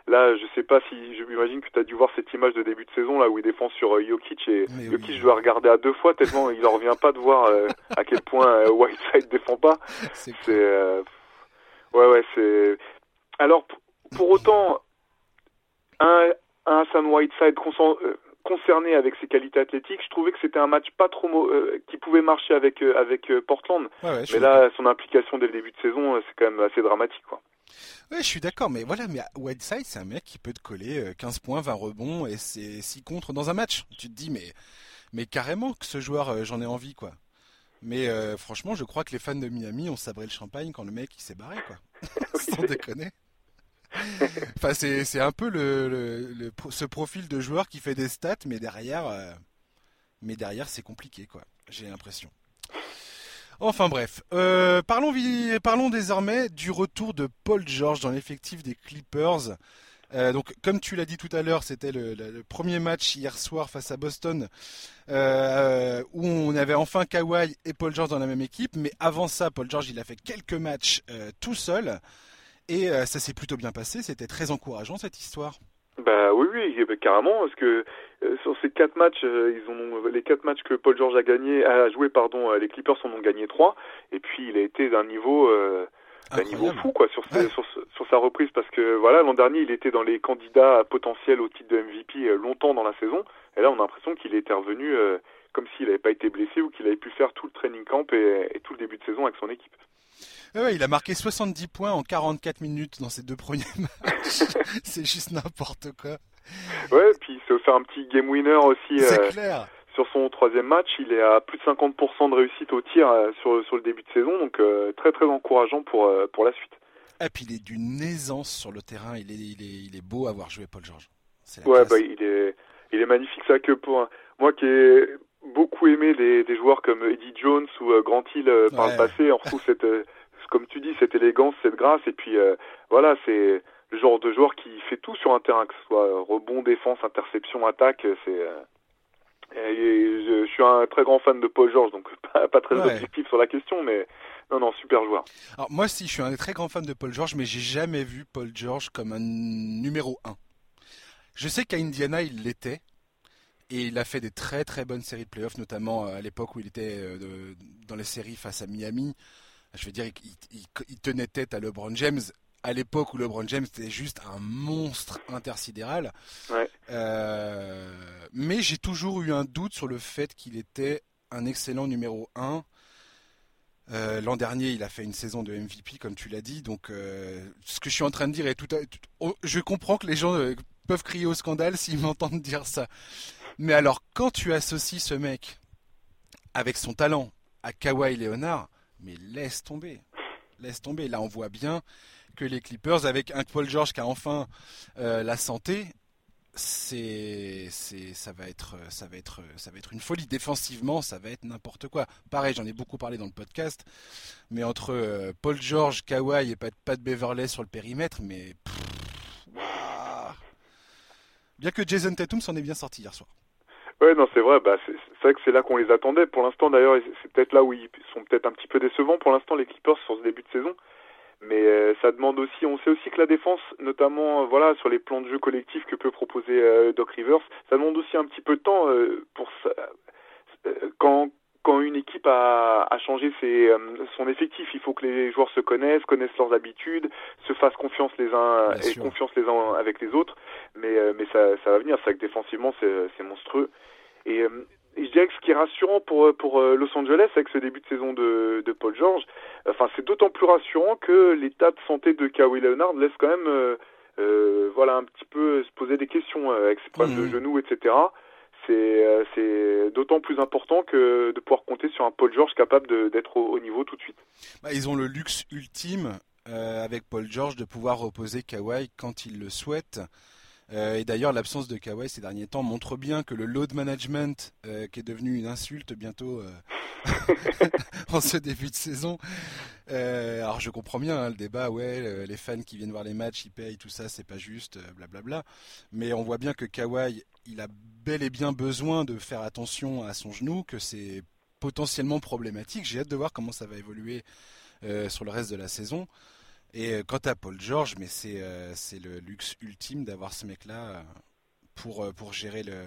Là, je sais pas si, je m'imagine que tu as dû voir cette image de début de saison là où il défend sur euh, Jokic et Jokic doit regarder à deux fois tellement il en revient pas de voir euh, à quel point euh, [LAUGHS] Whiteside défend pas. [LAUGHS] C'est ouais ouais c'est. Alors pour autant un un Hassan Whiteside concerné avec ses qualités athlétiques, je trouvais que c'était un match pas trop qui pouvait marcher avec avec Portland. mais là, son implication dès le début de saison, c'est quand même assez dramatique quoi. Ouais, je suis d'accord, mais voilà, mais Whiteside, c'est un mec qui peut te coller 15 euh, points, 20 rebonds et c'est 6 contre dans un match. Tu te dis, mais, mais carrément que ce joueur, euh, j'en ai envie, quoi. Mais euh, franchement, je crois que les fans de Miami ont sabré le champagne quand le mec il s'est barré, quoi. [LAUGHS] Sans déconner. enfin, c'est un peu le, ce profil de joueur qui fait des stats, mais derrière, euh, mais derrière c'est compliqué, quoi. J'ai l'impression. Enfin bref, euh, parlons, parlons désormais du retour de Paul George dans l'effectif des Clippers. Euh, donc, comme tu l'as dit tout à l'heure, c'était le, premier match hier soir face à Boston euh, où on avait enfin Kawhi et Paul George dans la même équipe. Mais avant ça, Paul George, il a fait quelques matchs tout seul et ça s'est plutôt bien passé. C'était très encourageant cette histoire. Bah oui, oui, carrément, parce que sur ces quatre matchs, ils ont les quatre matchs que Paul George a gagné, a joué, pardon, les Clippers en ont gagné trois, et puis il a été d'un niveau un niveau fou quoi sur, sur, sa reprise parce que voilà l'an dernier il était dans les candidats potentiels au titre de MVP euh, longtemps dans la saison et là on a l'impression qu'il était revenu euh, comme s'il n'avait pas été blessé ou qu'il avait pu faire tout le training camp et, tout le début de saison avec son équipe. Ouais, il a marqué 70 points en 44 minutes dans ses deux premiers [LAUGHS] matchs. c'est juste n'importe quoi. Ouais, puis c'est faire un petit game winner aussi. C'est euh, clair. sur son troisième match, il est à plus de 50% de réussite au tir euh, sur, sur le début de saison, donc euh, très très encourageant pour, euh, pour la suite. Et puis il est d'une aisance sur le terrain, il est, il est, il est beau à voir jouer Paul George. Ouais, bah, il, est, il est magnifique, ça que pour moi qui ai beaucoup aimé des, des joueurs comme Eddie Jones ou Grant Hill par le passé, on retrouve cette, comme tu dis, cette élégance, cette grâce, et puis voilà, c'est le genre de joueur qui fait tout sur un terrain, que ce soit rebond, défense, interception, attaque, c'est je, suis un très grand fan de Paul George, donc [LAUGHS] pas, très objectif sur la question, mais non, non, super joueur. Alors moi aussi, je suis un très grand fan de Paul George, mais j'ai jamais vu Paul George comme un numéro 1. Je sais qu'à Indiana, il l'était, et il a fait des très très bonnes séries de playoffs, notamment euh, à l'époque où il était euh, dans les séries face à Miami. Je veux dire, il tenait tête à LeBron James à l'époque où LeBron James était juste un monstre intersidéral. Euh, mais j'ai toujours eu un doute sur le fait qu'il était un excellent numéro 1. Euh, l'an dernier, il a fait une saison de MVP, comme tu l'as dit. Donc, euh, ce que je suis en train de dire est tout. Oh, je comprends que les gens peuvent crier au scandale [LAUGHS] s'ils m'entendent dire ça. Mais alors, quand tu associes ce mec avec son talent à Kawhi Leonard, mais laisse tomber, laisse tomber. Là, on voit bien que les Clippers, avec un Paul George qui a enfin euh, la santé, c'est c'est ça va être ça va être ça va être une folie. Défensivement ça va être n'importe quoi. Pareil j'en ai beaucoup parlé dans le podcast mais entre euh, Paul George Kawhi et Pat, Beverley sur le périmètre mais bien que Jason Tatum s'en est bien sorti hier soir. Ouais non c'est vrai bah c'est vrai que c'est là qu'on les attendait. Pour l'instant d'ailleurs c'est peut-être là où ils sont peut-être un petit peu décevants. Pour l'instant les Clippers sur ce début de saison mais euh, ça demande aussi, on sait aussi que la défense, notamment euh, voilà sur les plans de jeu collectifs que peut proposer euh, Doc Rivers, ça demande aussi un petit peu de temps pour ça, quand quand une équipe a, a changé ses, son effectif, il faut que les joueurs se connaissent, connaissent leurs habitudes, se fassent confiance les uns et confiance les uns avec les autres. Mais mais ça ça va venir. C'est que défensivement c'est monstrueux. Et je dirais que ce qui est rassurant pour, pour euh, Los Angeles avec ce début de saison de, de Paul George, enfin c'est d'autant plus rassurant que l'état de santé de Kawhi Leonard laisse quand même euh, euh voilà un petit peu se poser des questions euh, avec ses problèmes de mmh. genoux, etc. C'est c'est d'autant plus important que de pouvoir compter sur un Paul George capable d'être au, au, niveau tout de suite. Bah, ils ont le luxe ultime avec Paul George de pouvoir reposer Kawhi quand il le souhaite. Euh, et d'ailleurs, l'absence de Kawhi ces derniers temps montre bien que le load management, euh, qui est devenu une insulte bientôt euh, [LAUGHS] en ce début de saison. alors je comprends bien hein, le débat, ouais, les fans qui viennent voir les matchs, ils payent, tout ça, c'est pas juste, blablabla. Mais on voit bien que Kawhi, il a bel et bien besoin de faire attention à son genou, que c'est potentiellement problématique. J'ai hâte de voir comment ça va évoluer sur le reste de la saison. Et euh, quant à Paul George, mais c'est euh, c'est le luxe ultime d'avoir ce mec-là euh, pour pour gérer le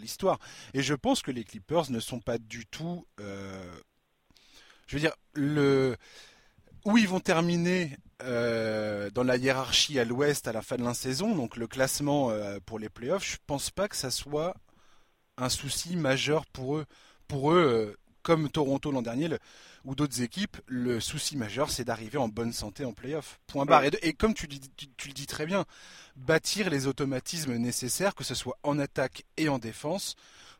l'histoire. Et je pense que les Clippers ne sont pas du tout, je veux dire le où ils vont terminer dans la hiérarchie à l'Ouest à la fin de la saison, donc le classement pour les playoffs, je pense pas que ça soit un souci majeur pour eux. Pour eux, comme Toronto l'an dernier, ou d'autres équipes, le souci majeur, c'est d'arriver en bonne santé en playoff. Point barre. Et, comme tu, tu, le dis très bien, bâtir les automatismes nécessaires, que ce soit en attaque et en défense,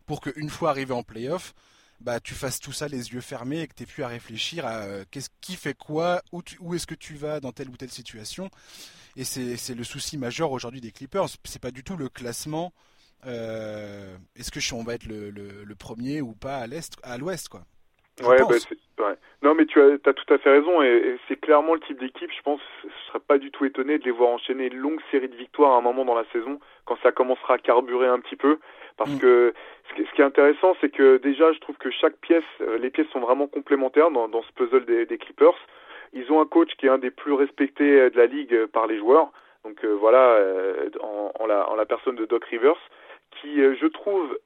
pour qu'une fois arrivé en playoff, bah, tu fasses tout ça les yeux fermés et que tu plus à réfléchir à qu'est-ce qui fait quoi, où, où est-ce que tu vas dans telle ou telle situation. Et c'est le souci majeur aujourd'hui des Clippers. C'est pas du tout le classement. est-ce que on va être le, le, premier ou pas à l'est, à l'ouest, quoi. Ouais, bah, ouais, Non, mais tu as, as, tout à fait raison, et, c'est clairement le type d'équipe, je pense, je serais pas du tout étonné de les voir enchaîner une longue série de victoires à un moment dans la saison, quand ça commencera à carburer un petit peu, parce mm. que ce qui, ce qui, est intéressant, c'est que déjà, je trouve que chaque pièce, euh, les pièces sont vraiment complémentaires dans, dans ce puzzle des, des, Clippers. Ils ont un coach qui est un des plus respectés euh, de la ligue euh, par les joueurs, donc voilà, en, en, la, en la personne de Doc Rivers, qui, je trouve,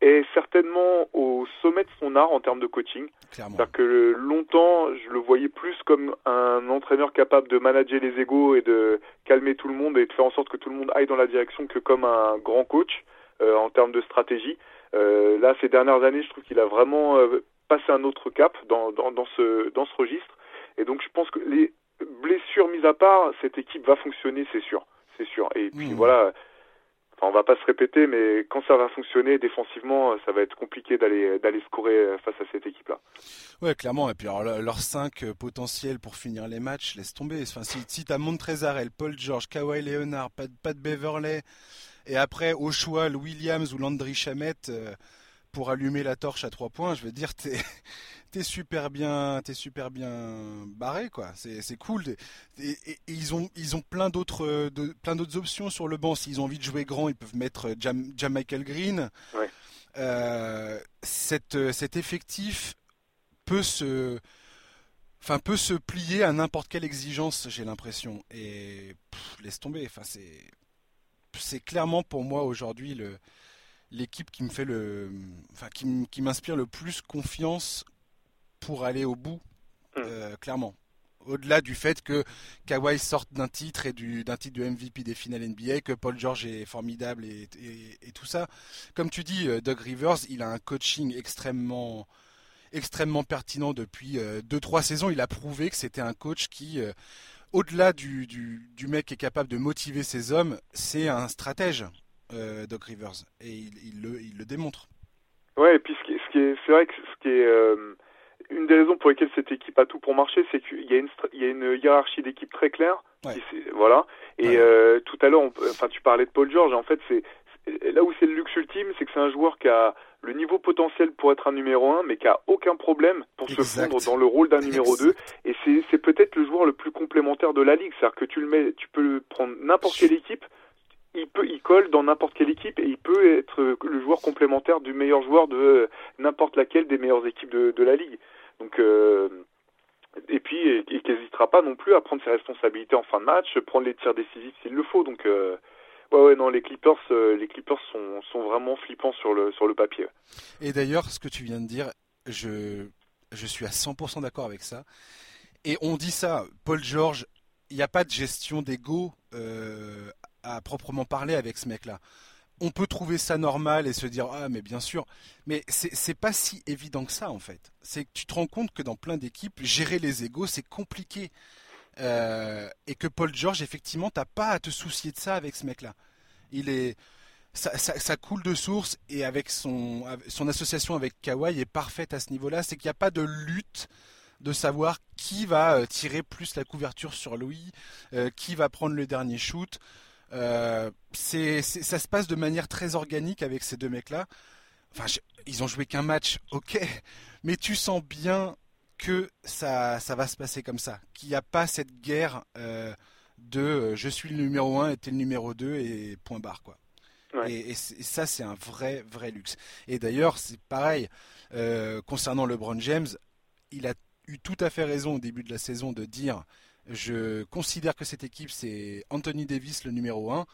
est certainement au sommet de son art en termes de coaching. C'est-à-dire que longtemps, je le voyais plus comme un entraîneur capable de manager les égaux et de calmer tout le monde et de faire en sorte que tout le monde aille dans la direction que comme un grand coach euh, en termes de stratégie. Euh, là, ces dernières années, je trouve qu'il a vraiment euh, passé un autre cap dans, dans, dans, ce, dans ce registre. Et donc, je pense que les blessures mises à part, cette équipe va fonctionner, c'est sûr. C'est sûr. Et puis mmh. voilà, on va pas se répéter, mais quand ça va fonctionner défensivement, ça va être compliqué d'aller d'aller scorer face à cette équipe-là. Ouais, clairement. Et puis alors leurs cinq euh, potentiels pour finir les matchs, laisse tomber. Enfin, si, t'as Montrezarel, Paul George, Kawhi Leonard, Pat, Pat Beverley, et après au choix Williams ou Landry Chamette euh, pour allumer la torche à trois points, je veux dire, t'es t'es super bien, t'es super bien barré quoi. C'est cool. Et, ils ont ils ont plein d'autres plein d'autres options sur le banc. S'ils ont envie de jouer grand, ils peuvent mettre Jam, Michael Green. Euh, cette, cet effectif peut se enfin peut se plier à n'importe quelle exigence, j'ai l'impression. Et laisse tomber. Enfin c'est c'est clairement pour moi aujourd'hui le l'équipe qui me fait le enfin qui m'inspire le plus confiance pour aller au bout, hmm. euh, clairement. Au-delà du fait que Kawhi sorte d'un titre et d'un titre de MVP des finales NBA, que Paul George est formidable et, tout ça. Comme tu dis, euh, Doug Rivers, il a un coaching extrêmement, extrêmement pertinent depuis 2-3 euh, saisons. Il a prouvé que c'était un coach qui, au-delà du, du, mec qui est capable de motiver ses hommes, c'est un stratège, Doug Rivers. Et il, le, il le démontre. Ouais, et puis ce qui est, c'est vrai que ce qui est une des raisons pour lesquelles cette équipe a tout pour marcher, c'est qu'il y a une, il y a une hiérarchie d'équipe très claire. voilà. Et euh, tout à l'heure, enfin, tu parlais de Paul George. En fait, c'est là où c'est le luxe ultime, c'est que c'est un joueur qui a le niveau potentiel pour être un numéro 1, mais qui a aucun problème pour se fondre dans le rôle d'un numéro 2. Et c'est peut-être le joueur le plus complémentaire de la ligue. C'est-à-dire que tu le mets, tu peux prendre n'importe quelle équipe il peut, il colle dans n'importe quelle équipe et il peut être le joueur complémentaire du meilleur joueur de n'importe laquelle des meilleures équipes de, de la ligue. Donc euh, et puis il n'hésitera pas non plus à prendre ses responsabilités en fin de match, prendre les tirs décisifs s'il le faut. Donc euh, ouais ouais non les Clippers euh, les Clippers sont, sont vraiment flippants sur le sur le papier. Et d'ailleurs ce que tu viens de dire, je je suis à 100% d'accord avec ça. Et on dit ça, Paul George, il n'y a pas de gestion d'ego à proprement parler avec ce mec-là on peut trouver ça normal et se dire ah mais bien sûr, mais c'est pas si évident que ça en fait. C'est que tu te rends compte que dans plein d'équipes, gérer les égos c'est compliqué euh, et que Paul George effectivement t'as pas à te soucier de ça avec ce mec-là. Il est ça, coule de source et avec son son association avec Kawhi est parfaite à ce niveau-là, c'est qu'il n'y a pas de lutte de savoir qui va euh, tirer plus la couverture sur Louis, euh, qui va prendre le dernier shoot. Euh, c'est, ça se passe de manière très organique avec ces deux mecs-là. Enfin, ils ont joué qu'un match, ok, mais tu sens bien que ça, ça va se passer comme ça, qu'il n'y a pas cette guerre euh, de euh, je suis le numéro 1 et t'es le numéro 2 et point barre quoi. Et, ça c'est un vrai vrai luxe. Et d'ailleurs c'est pareil concernant LeBron James, il a eu tout à fait raison au début de la saison de dire je considère que cette équipe, c'est Anthony Davis le numéro 1,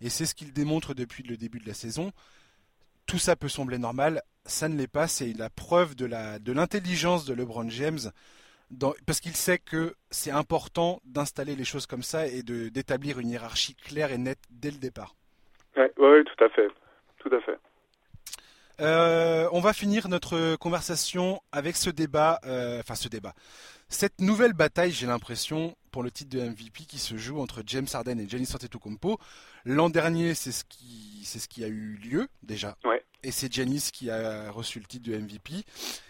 et c'est ce qu'il démontre depuis le début de la saison. Tout ça peut sembler normal, ça ne l'est pas, c'est la preuve de l'intelligence de, de LeBron James, parce qu'il sait que c'est important d'installer les choses comme ça et d'établir une hiérarchie claire et nette dès le départ. Oui, ouais, tout à fait. Tout à fait. Euh, on va finir notre conversation avec ce débat, euh, enfin ce débat, cette nouvelle bataille, j'ai l'impression, pour le titre de MVP qui se joue entre James Harden et Giannis Antetokounmpo. L'an dernier, c'est ce qui c'est ce qui a eu lieu déjà. et c'est Giannis qui a reçu le titre de MVP.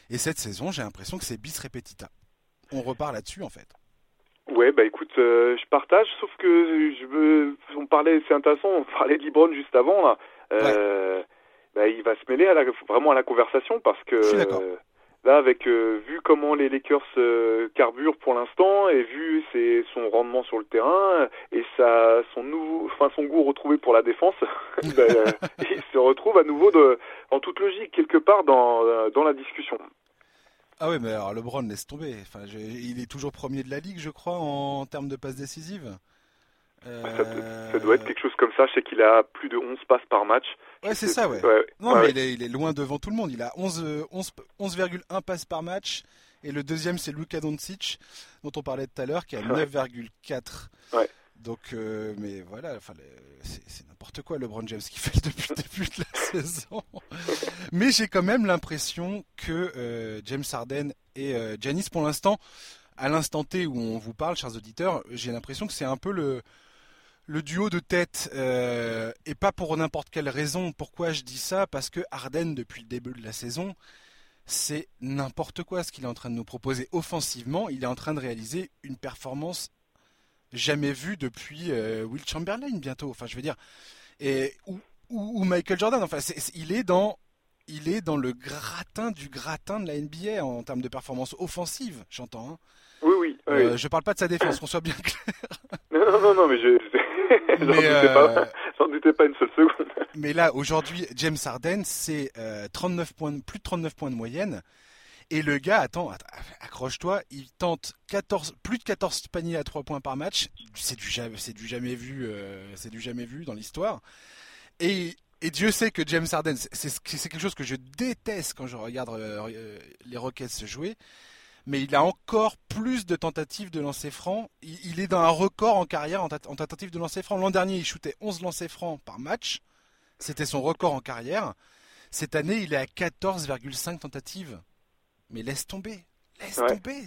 Et cette saison, j'ai l'impression que c'est bis repetita. On repart là-dessus en fait. Ouais, bah écoute, euh, je partage, sauf que je veux, on parlait, c'est intéressant, on parlait de LeBron juste avant là. Euh, bah, il va se mêler à la, vraiment à la conversation parce que là, avec euh, vu comment les Lakers carburent pour l'instant et vu ses, son rendement sur le terrain et sa, son nouveau, enfin son goût retrouvé pour la défense, [LAUGHS] bah, [LAUGHS] il se retrouve à nouveau de, en toute logique quelque part dans dans la discussion. Ah oui, mais alors LeBron laisse tomber. Enfin, il est toujours premier de la ligue, je crois, en termes de passes décisives. Ça, doit être quelque chose comme ça. Je sais qu'il a plus de 11 passes par match. Ouais, c'est ça, ouais. non, mais Il, est, loin devant tout le monde. Il a 11,1 11, 11, passes par match. Et le deuxième, c'est Luka Doncic, dont on parlait tout à l'heure, qui a 9,4. Ouais. Donc, euh, mais voilà, enfin, c'est n'importe quoi LeBron James qui [LAUGHS] fait depuis le début de la [LAUGHS] saison. mais j'ai quand même l'impression que euh, James Harden et euh, Janice, pour l'instant, à l'instant T où on vous parle, chers auditeurs, j'ai l'impression que c'est un peu le, le duo de tête. et pas pour n'importe quelle raison. Pourquoi je dis ça? Parce que Harden, depuis le début de la saison, c'est n'importe quoi ce qu'il est en train de nous proposer offensivement. Il est en train de réaliser une performance jamais vu depuis euh, Will Chamberlain bientôt. Enfin, je veux dire, et ou, ou, Michael Jordan. Enfin, il est dans il est dans le gratin du gratin de la NBA en, termes de performance offensive, j'entends. Hein. Oui, oui. Euh, Je parle pas de sa défense, qu'on soit bien [LAUGHS] clair. Non, non, non, mais je. [LAUGHS] J'en doutais, euh, doutais, pas une seule seconde. [LAUGHS] Mais là, aujourd'hui, James Harden, c'est 39 euh, points, plus de 39 points de moyenne. Et le gars, attends, accroche-toi, il tente 14, plus de 14 paniers à 3 points par match. C'est du, du jamais vu, euh, c'est du jamais vu dans l'histoire. Et, et, Dieu sait que James Harden, c'est quelque chose que je déteste quand je regarde euh, euh, les Rockets se jouer. Mais il a encore plus de tentatives de lancer francs. Il, est dans un record en carrière en, en tentative de lancer francs. L'an dernier, il shootait 11 lancers francs par match. C'était son record en carrière. Cette année, il est à 14,5 tentatives mais laisse tomber. Laisse tomber.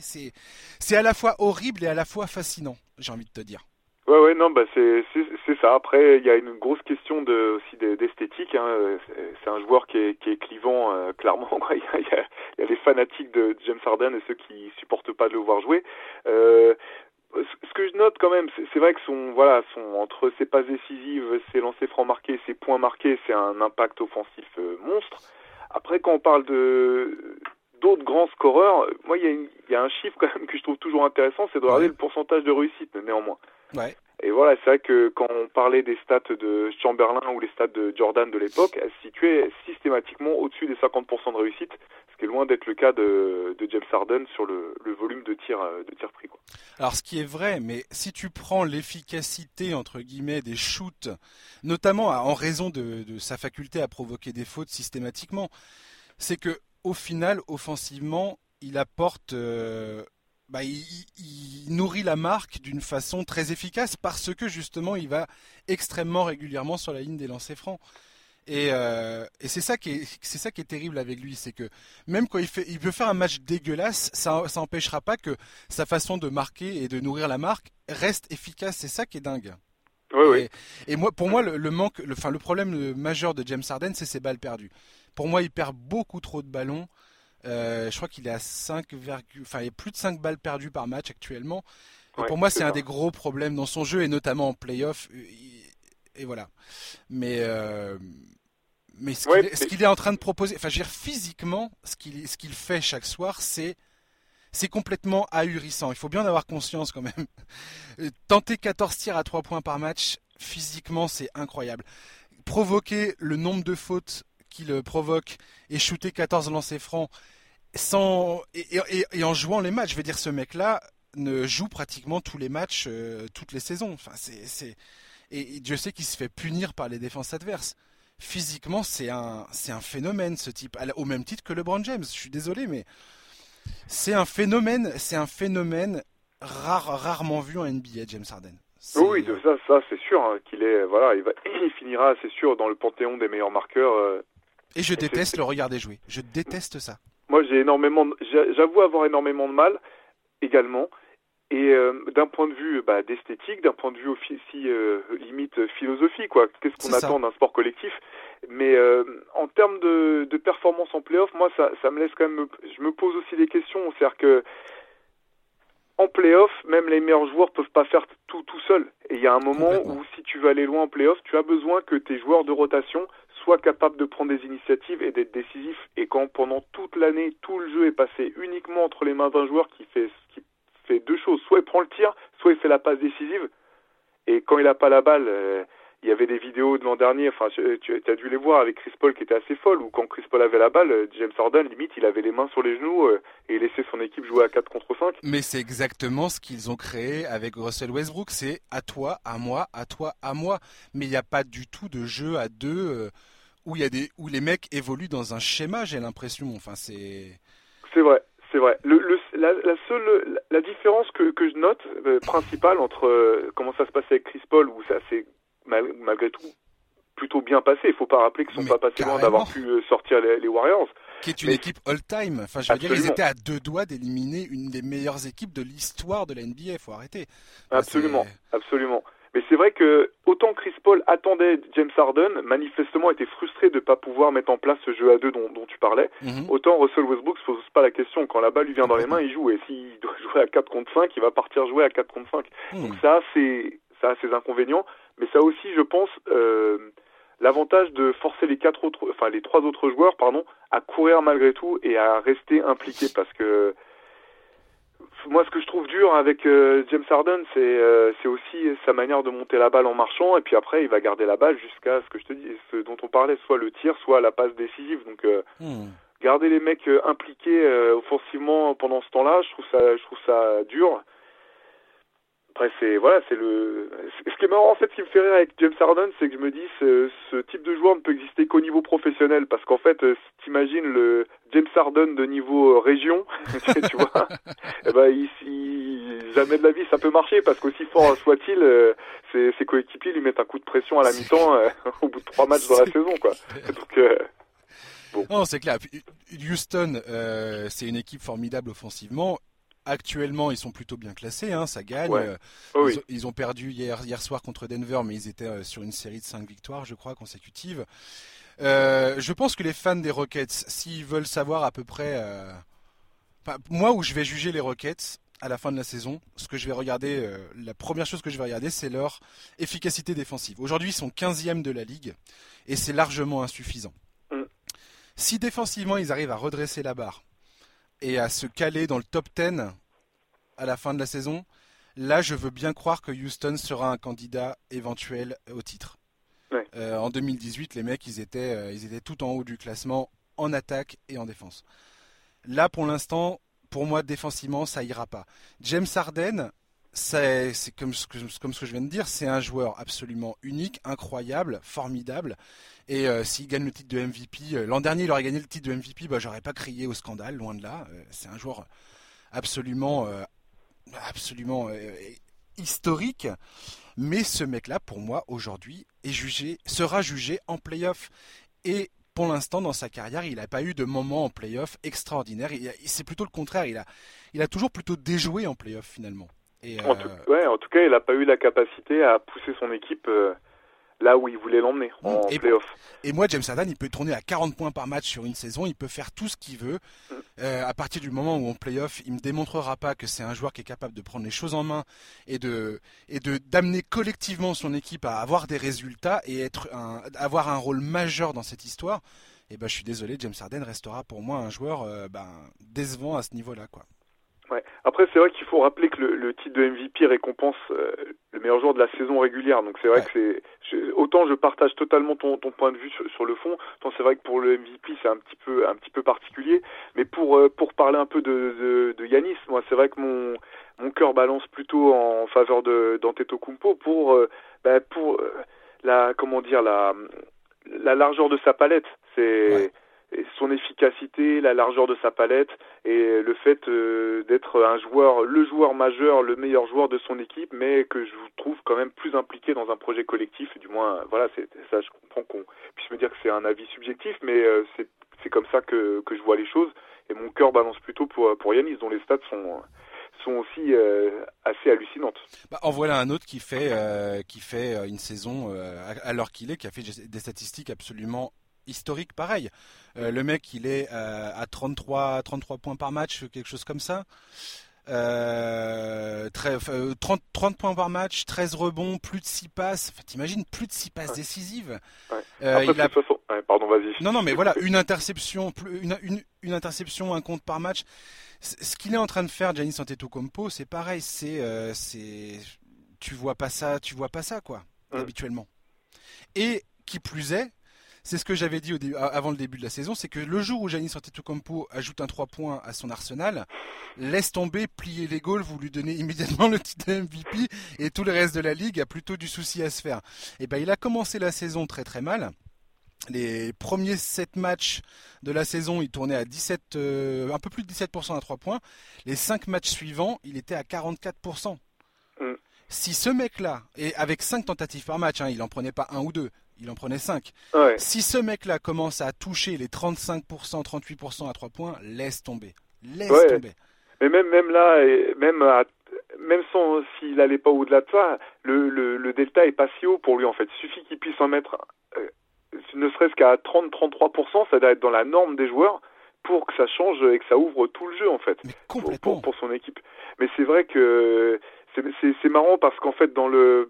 C'est à la fois horrible et à la fois fascinant, j'ai envie de te dire. Ouais, ouais, non, bah c'est, c'est, ça. Après, il y a une grosse question de, aussi d'esthétique. Hein. C'est un joueur qui est, qui est clivant, euh, clairement. [LAUGHS] Il y, a, y, a, y, a, les fanatiques de James Harden et ceux qui supportent pas de le voir jouer. Euh, ce que je note quand même, c'est vrai que son voilà, son entre ses passes décisives, ses lancers francs marqués, ses points marqués, c'est un impact offensif euh, monstre. Après, quand on parle de d'autres grands scoreurs, moi, il y, a un chiffre quand même que je trouve toujours intéressant, c'est de regarder le pourcentage de réussite, néanmoins. Ouais. Et voilà, c'est vrai que quand on parlait des stats de Chamberlain ou les stats de Jordan de l'époque, elles se situaient systématiquement au-dessus des 50% de réussite, ce qui est loin d'être le cas de, de James Harden sur le, le volume de tir euh, de tir pris. Quoi. Alors ce qui est vrai, mais si tu prends l'efficacité entre guillemets des shoots, notamment en raison de, de sa faculté à provoquer des fautes systématiquement, c'est que au final, offensivement, il apporte, euh, bah, il, nourrit la marque d'une façon très efficace parce que justement, il va extrêmement régulièrement sur la ligne des lancers francs. Et, euh, c'est ça qui est, c'est ça qui est terrible avec lui, c'est que même quand il fait, il veut faire un match dégueulasse, ça, ça empêchera pas que sa façon de marquer et de nourrir la marque reste efficace. C'est ça qui est dingue. Oui, oui. Et, moi, pour moi, le, manque, le, enfin, le problème majeur de James Harden, c'est ses balles perdues. Pour moi, il perd beaucoup trop de ballons. Euh, je crois qu'il est à 5, enfin, il y a plus de 5 balles perdues par match actuellement. Et pour moi, c'est un des gros problèmes dans son jeu et notamment en playoff. Et voilà. Mais euh, mais ce qu'il est en train de proposer, enfin, je veux dire, physiquement, ce qu'il fait chaque soir, c'est c'est complètement ahurissant. Il faut bien en avoir conscience quand même. [LAUGHS] Euh, tenter 14 tirs à 3 points par match, physiquement, c'est incroyable. Provoquer le nombre de fautes qu'il provoque et shooter 14 lancers francs sans et, en jouant les matchs. Je veux dire, ce mec-là ne joue pratiquement tous les matchs, euh, toutes les saisons. Enfin, c'est, et, Dieu sait qu'il se fait punir par les défenses adverses. Physiquement, c'est un, c'est un phénomène ce type, au même titre que LeBron James. Je suis désolé, mais c'est un phénomène, c'est un phénomène rare, rarement vu en NBA, James Harden. Oui, ça, ça c'est sûr hein, qu'il est, voilà, il, va, [CLEARS THROAT] il finira, c'est sûr, dans le panthéon des meilleurs marqueurs. Euh, et je déteste le regarder jouer. Je déteste ça. Moi, j'ai énormément, j'avoue avoir énormément de mal également. Et euh, d'un point de vue bah, d'esthétique, d'un point de vue aussi euh, limite philosophie, quoi. Qu'est-ce qu'on attend d'un sport collectif? Mais euh, en termes de, de performance en playoff, moi, ça, ça me laisse quand même. Je me pose aussi des questions. C'est-à-dire que en playoff, même les meilleurs joueurs peuvent pas faire tout tout seuls. Et il y a un moment où si tu veux aller loin en playoff, tu as besoin que tes joueurs de rotation soient capables de prendre des initiatives et d'être décisifs. Et quand pendant toute l'année, tout le jeu est passé uniquement entre les mains d'un joueur qui fait qui fait deux choses. Soit il prend le tir, soit il fait la passe décisive. Et quand il n'a pas la balle, euh, il y avait des vidéos de l'an dernier, enfin tu, as dû les voir avec Chris Paul qui était assez folle, où quand Chris Paul avait la balle, euh, James Harden, limite, il avait les mains sur les genoux euh, et laissait son équipe jouer à 4 contre 5. Mais c'est exactement ce qu'ils ont créé avec Russell Westbrook, c'est à toi, à moi, à toi, à moi. Mais il n'y a pas du tout de jeu à deux où, y a des, où les mecs évoluent dans un schéma, j'ai l'impression. Enfin, c'est... C'est vrai. C'est vrai. Le, le, la, la, seule la différence que, que je note euh, principale entre euh, comment ça se passait avec Chris Paul où ça s'est malgré tout plutôt bien passé. Il faut pas rappeler qu'ils sont pas passés loin d'avoir pu euh, sortir les, les, Warriors. Qui est une équipe all-time. Enfin, je veux dire, ils étaient à deux doigts d'éliminer une des meilleures équipes de l'histoire de la NBA. Faut arrêter. absolument, absolument. Mais c'est vrai que autant Chris Paul attendait James Harden, manifestement était frustré de ne pas pouvoir mettre en place ce jeu à deux dont, dont tu parlais, mhm. autant Russell Westbrook se pose pas la question. Quand la balle lui vient dans les mains, il joue. Et s'il [LAUGHS] doit jouer à 4 contre 5, il va partir jouer à 4 contre 5. Mhm. Donc ça, c'est ça a ses inconvénients. Mais ça aussi, je pense, euh, l'avantage de forcer les quatre autres, enfin les trois autres joueurs, pardon, à courir malgré tout et à rester impliqués parce que moi, ce que je trouve dur avec euh, James Harden, c'est euh, c'est aussi sa manière de monter la balle en marchant, et puis après, il va garder la balle jusqu'à ce que je te dis, ce dont on parlait, soit le tir, soit la passe décisive. Donc, euh, hmm. garder les mecs impliqués offensivement pendant ce temps-là, je trouve ça, je trouve ça dur. Après, c'est voilà, c'est le. Ce qui est marrant en fait, ce qui me fait rire avec James Harden, c'est que je me dis ce, ce type de joueur ne peut exister qu'au niveau professionnel, parce qu'en fait, euh, t'imagines le James Harden de niveau euh, région, [LAUGHS] tu vois, eh ben il, jamais de la vie ça peut marcher, parce qu'aussi fort soit-il, euh, ses, ses, coéquipiers lui mettent un coup de pression à la mi-temps [LAUGHS] au bout de trois matchs de la saison, quoi. Donc Bon. Non, c'est clair. Houston, c'est une équipe formidable offensivement. Actuellement, ils sont plutôt bien classés, hein, ça gagne. Euh, oh ils, ont perdu hier, hier soir contre Denver, mais ils étaient euh, sur une série de 5 victoires, je crois, consécutives. Euh, je pense que les fans des Rockets, s'ils veulent savoir à peu près... moi, où je vais juger les Rockets à la fin de la saison, ce que je vais regarder, la première chose que je vais regarder, c'est leur efficacité défensive. Aujourd'hui, ils sont 15e de la ligue, et c'est largement insuffisant. Mm. Si défensivement, ils arrivent à redresser la barre, et à se caler dans le top 10 à la fin de la saison, là je veux bien croire que Houston sera un candidat éventuel au titre. Euh, en 2018, les mecs, ils étaient, euh, ils étaient tout en haut du classement en attaque et en défense. Là, pour l'instant, pour moi, défensivement, ça ira pas. James Harden, c'est comme ce, que, je viens de dire, c'est un joueur absolument unique, incroyable, formidable. Et euh, s'il gagne le titre de MVP, euh, l'an dernier il aurait gagné le titre de MVP, bah, j'aurais pas crié au scandale, loin de là. Euh, c'est un joueur absolument, absolument historique. Mais ce mec-là, pour moi, aujourd'hui, jugé, sera jugé en playoff. Et pour l'instant, dans sa carrière, il n'a pas eu de moment en playoff extraordinaire. C'est plutôt le contraire. Il a, il a toujours plutôt déjoué en playoff finalement en, tout, euh, ouais, en tout cas, il n'a pas eu la capacité à pousser son équipe euh, là où il voulait l'emmener en et, playoff. Et moi, James Harden, il peut tourner à 40 points par match sur une saison, il peut faire tout ce qu'il veut. Mm. Euh, à partir du moment où en playoff, il me démontrera pas que c'est un joueur qui est capable de prendre les choses en main et de et de d'amener collectivement son équipe à avoir des résultats et être un, avoir un rôle majeur dans cette histoire. Et eh ben, je suis désolé, James Harden restera pour moi un joueur ben, décevant à ce niveau-là, quoi. Ouais. Après, c'est vrai qu'il faut rappeler que le, le, titre de MVP récompense euh, le meilleur joueur de la saison régulière. Donc c'est vrai que c'est autant je partage totalement ton, ton point de vue sur, le fond, tant c'est vrai que pour le MVP c'est un petit peu un petit peu particulier. Mais pour euh, pour parler un peu de de, de Yanis, moi c'est vrai que mon mon cœur balance plutôt en faveur de d'Antetokounmpo pour euh, bah, pour la comment dire la la largeur de sa palette. C'est son efficacité, la largeur de sa palette et le fait euh, d'être un joueur, le joueur majeur, le meilleur joueur de son équipe, mais que je trouve quand même plus impliqué dans un projet collectif. Du moins, voilà, c'est ça. Je comprends qu'on puisse me dire que c'est un avis subjectif, mais euh, c'est comme ça que je vois les choses. Et mon cœur balance plutôt pour pour Yanis, dont les stats sont sont aussi assez hallucinantes. Bah, en voilà un autre qui fait, qui fait une saison alors qu'il est, qui a fait des statistiques absolument historiques pareil. le mec, il est à 33, 33 points par match, quelque chose comme ça. Euh, 30, 30, points par match, 13 rebonds, plus de 6 passes. Enfin, t'imagines, plus de 6 passes décisives. Euh, il a... pardon, vas-y. Non, non, mais voilà, une interception, une, une, une, interception, un compte par match. Ce qu'il est en train de faire, Giannis Antetokounmpo, c'est pareil. C'est, euh, c'est, tu vois pas ça, tu vois pas ça, quoi, habituellement. Et qui plus est, c'est ce que j'avais dit avant le début de la saison, c'est que le jour où Giannis Antetokounmpo ajoute un 3 points à son arsenal, laisse tomber, plier les goals, vous lui donnez [LAUGHS] immédiatement le titre de MVP et tout le reste de la ligue a plutôt du souci à se faire. Et eh ben il a commencé la saison très très mal. Les premiers 7 matchs de la saison, il tournait à 17, euh, un peu plus de 17% à 3 points. Les 5 matchs suivants, il était à 44%. Mm. Si ce mec-là, et avec 5 tentatives par match, hein, il en prenait pas un ou deux, il en prenait 5. Si ce mec-là commence à toucher les 35%, 38% à 3 points, laisse tomber. Laisse tomber. Mais même, même là, même, même sans, s'il n'allait pas au-delà de ça, le, le, delta est pas si haut pour lui en fait. Il suffit qu'il puisse en mettre, euh, ne serait-ce qu'à 30-33%, ça doit être dans la norme des joueurs pour que ça change et que ça ouvre tout le jeu en fait. complètement. Pour, pour, son équipe. Mais c'est vrai que c'est marrant parce qu'en fait dans le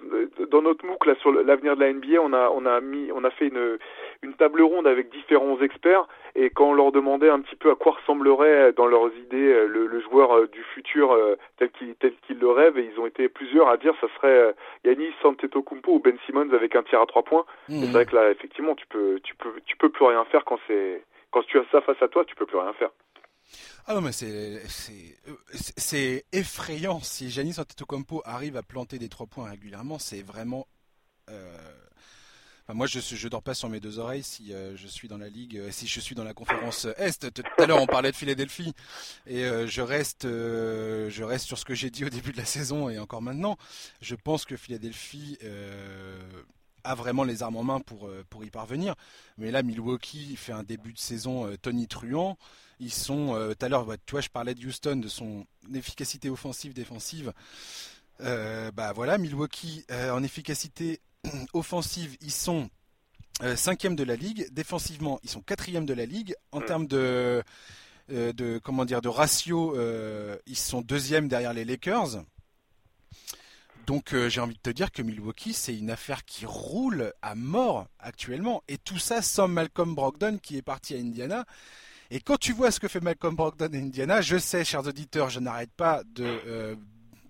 dans notre MOOC là sur l'avenir de la NBA on a on a mis on a fait une une table ronde avec différents experts. Et quand on leur demandait un petit peu à quoi ressemblerait dans leurs idées euh, le, le joueur euh, du futur euh, tel qu'il tel qu'il le rêve et ils ont été plusieurs à dire ça serait Yannis Antetokounmpo ou Ben Simmons avec un tir à trois points. Mmh. c'est vrai que là effectivement tu peux tu peux tu peux plus rien faire quand c'est quand tu as ça face à toi tu peux plus rien faire ah non, mais c'est, effrayant. Si Janis Antetokounmpo arrive à planter des trois points régulièrement, c'est vraiment. Euh... moi, je je dors pas sur mes deux oreilles si euh, je suis dans la ligue, euh, si je suis dans la conférence Est. Tout à l'heure, on parlait de Philadelphie, et je reste, je reste sur ce que j'ai dit au début de la saison et encore maintenant. Je pense que Philadelphie a vraiment les armes en main pour pour y parvenir. Mais là, Milwaukee fait un début de saison Tony Truant. Ils sont, euh, tout à l'heure, tu vois, je parlais de Houston, de son efficacité offensive, défensive. Euh, bah voilà, Milwaukee euh, en efficacité [CLEARS THROAT] offensive, ils sont cinquième de la ligue. Défensivement, ils sont quatrième de la ligue. En termes de, de comment dire, de ratio, ils sont deuxième derrière les Lakers. Donc j'ai envie de te dire que Milwaukee, c'est une affaire qui roule à mort actuellement. Et tout ça sans Malcolm Brogdon qui est parti à Indiana et quand tu vois ce que fait Malcolm Brogdon et Indiana, je sais, chers auditeurs, je n'arrête pas de euh,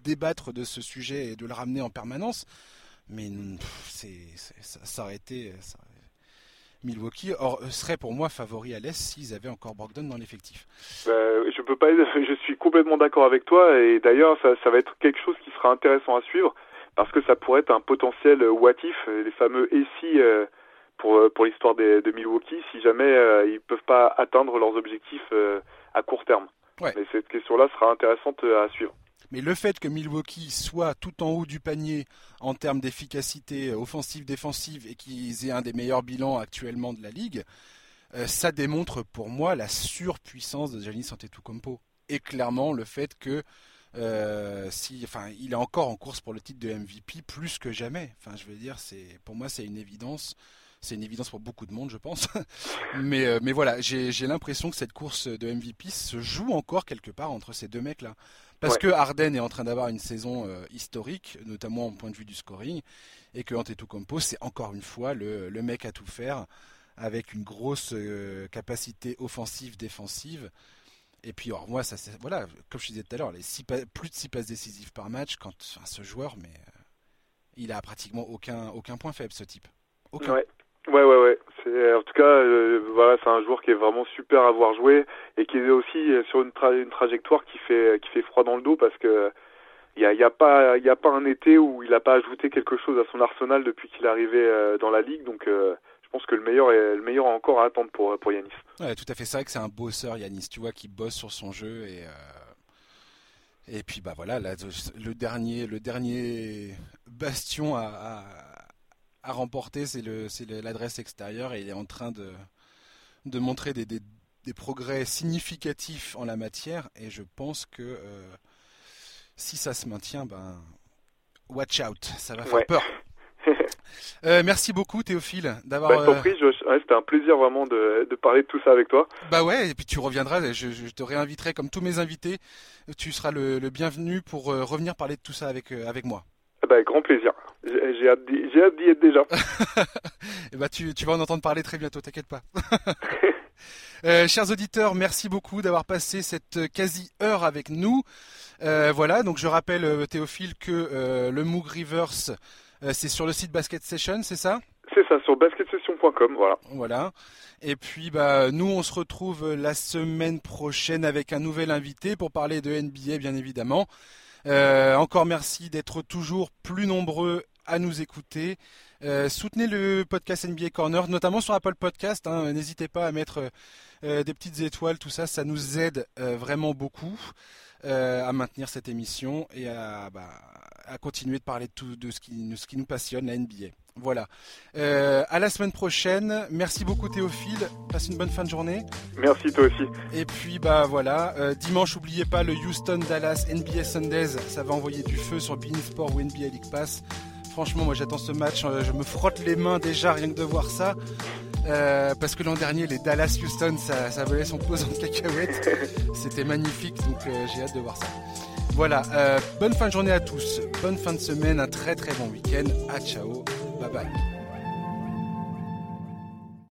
débattre de ce sujet et de le ramener en permanence, mais c'est, ça, aurait été... Milwaukee or, serait pour moi favori à l'Est s'ils avaient encore Brogdon dans l'effectif. Bah, je peux pas, [LAUGHS] je suis complètement d'accord avec toi et d'ailleurs ça, ça va être quelque chose qui sera intéressant à suivre parce que ça pourrait être un potentiel what if, les fameux et si euh, pour, euh, pour l'histoire de, Milwaukee si jamais euh, ils peuvent pas atteindre leurs objectifs euh, à court terme. Mais cette question-là sera intéressante à suivre. Mais le fait que Milwaukee soit tout en haut du panier en termes d'efficacité offensive-défensive et qu'ils aient un des meilleurs bilans actuellement de la ligue, ça démontre pour moi la surpuissance de Giannis Antetokounmpo. Et clairement le fait que si, enfin, il est encore en course pour le titre de MVP plus que jamais. Je veux dire, c'est pour moi c'est une évidence. C'est une évidence pour beaucoup de monde, je pense. [LAUGHS] mais, euh, mais voilà, j'ai l'impression que cette course de MVP se joue encore quelque part entre ces deux mecs-là. Parce que Harden est en train d'avoir une saison euh, historique, notamment au point de vue du scoring, et que Antetokounmpo, c'est encore une fois le, le, mec à tout faire, avec une grosse euh, capacité offensive, défensive. Et puis, alors, moi, ça, voilà, comme je disais tout à l'heure, plus de 6 passes décisives par match, quand ce joueur, mais il a pratiquement aucun, aucun point faible, ce type. Aucun. Ouais, ouais, ouais. C'est, en tout cas, euh, voilà, c'est un joueur qui est vraiment super à voir jouer et qui est aussi sur une, trajectoire qui fait, qui fait froid dans le dos parce que il y a, pas, a pas un été où il n'a pas ajouté quelque chose à son arsenal depuis qu'il est arrivé euh, dans la ligue. Donc, euh, je pense que le meilleur est, le meilleur encore à attendre pour, pour Yanis. Ouais, tout à fait. C'est vrai que c'est un bosseur, Yanis. Tu vois, qui bosse sur son jeu et. Et puis bah voilà, le dernier, le dernier bastion à remporter, c'est l'adresse extérieure et il est en train de, de montrer des, des, progrès significatifs en la matière et je pense que euh, si ça se maintient, ben watch out, ça va faire peur. [LAUGHS] Euh, merci beaucoup Théophile d'avoir. Bah, compris, c'était un plaisir vraiment de, parler de tout ça avec toi. Bah ouais, et puis tu reviendras, je, te réinviterai comme tous mes invités. Tu seras le, bienvenu pour euh, revenir parler de tout ça avec, euh, avec moi. Bah, avec grand plaisir. J'ai hâte d'y être déjà. [LAUGHS] et bah tu, tu vas en entendre parler très bientôt, t'inquiète pas. [LAUGHS] chers auditeurs, merci beaucoup d'avoir passé cette quasi heure avec nous. voilà, donc je rappelle Théophile que le Moog Reverse euh, c'est sur le site Basket Session, c'est ça? C'est ça, sur basketsession.com, voilà. Voilà. Et puis, bah, nous, on se retrouve la semaine prochaine avec un nouvel invité pour parler de NBA, bien évidemment. Euh, encore merci d'être toujours plus nombreux à nous écouter. Euh, soutenez le podcast NBA Corner, notamment sur Apple Podcast. Hein. N'hésitez pas à mettre des petites étoiles, tout ça, ça nous aide vraiment beaucoup à maintenir cette émission et à, bah, à continuer de parler de tout de ce qui, ce qui nous passionne, la NBA. Voilà. Euh, à la semaine prochaine. Merci beaucoup Théophile. Passe une bonne fin de journée. Merci toi aussi. Et puis bah voilà. Euh, dimanche, n'oubliez pas le Houston Dallas NBA Sundays. Ça va envoyer du feu sur Bein Sport ou NBA League Pass. Franchement, moi j'attends ce match. Euh, je me frotte les mains déjà rien que de voir ça. parce que l'an dernier, les Dallas Houston, ça, ça volait son pesant de cacahuètes. [LAUGHS] C'était magnifique, donc j'ai hâte de voir ça. Voilà, euh, bonne fin de journée à tous, bonne fin de semaine, un très très bon week-end. À ciao, bye bye.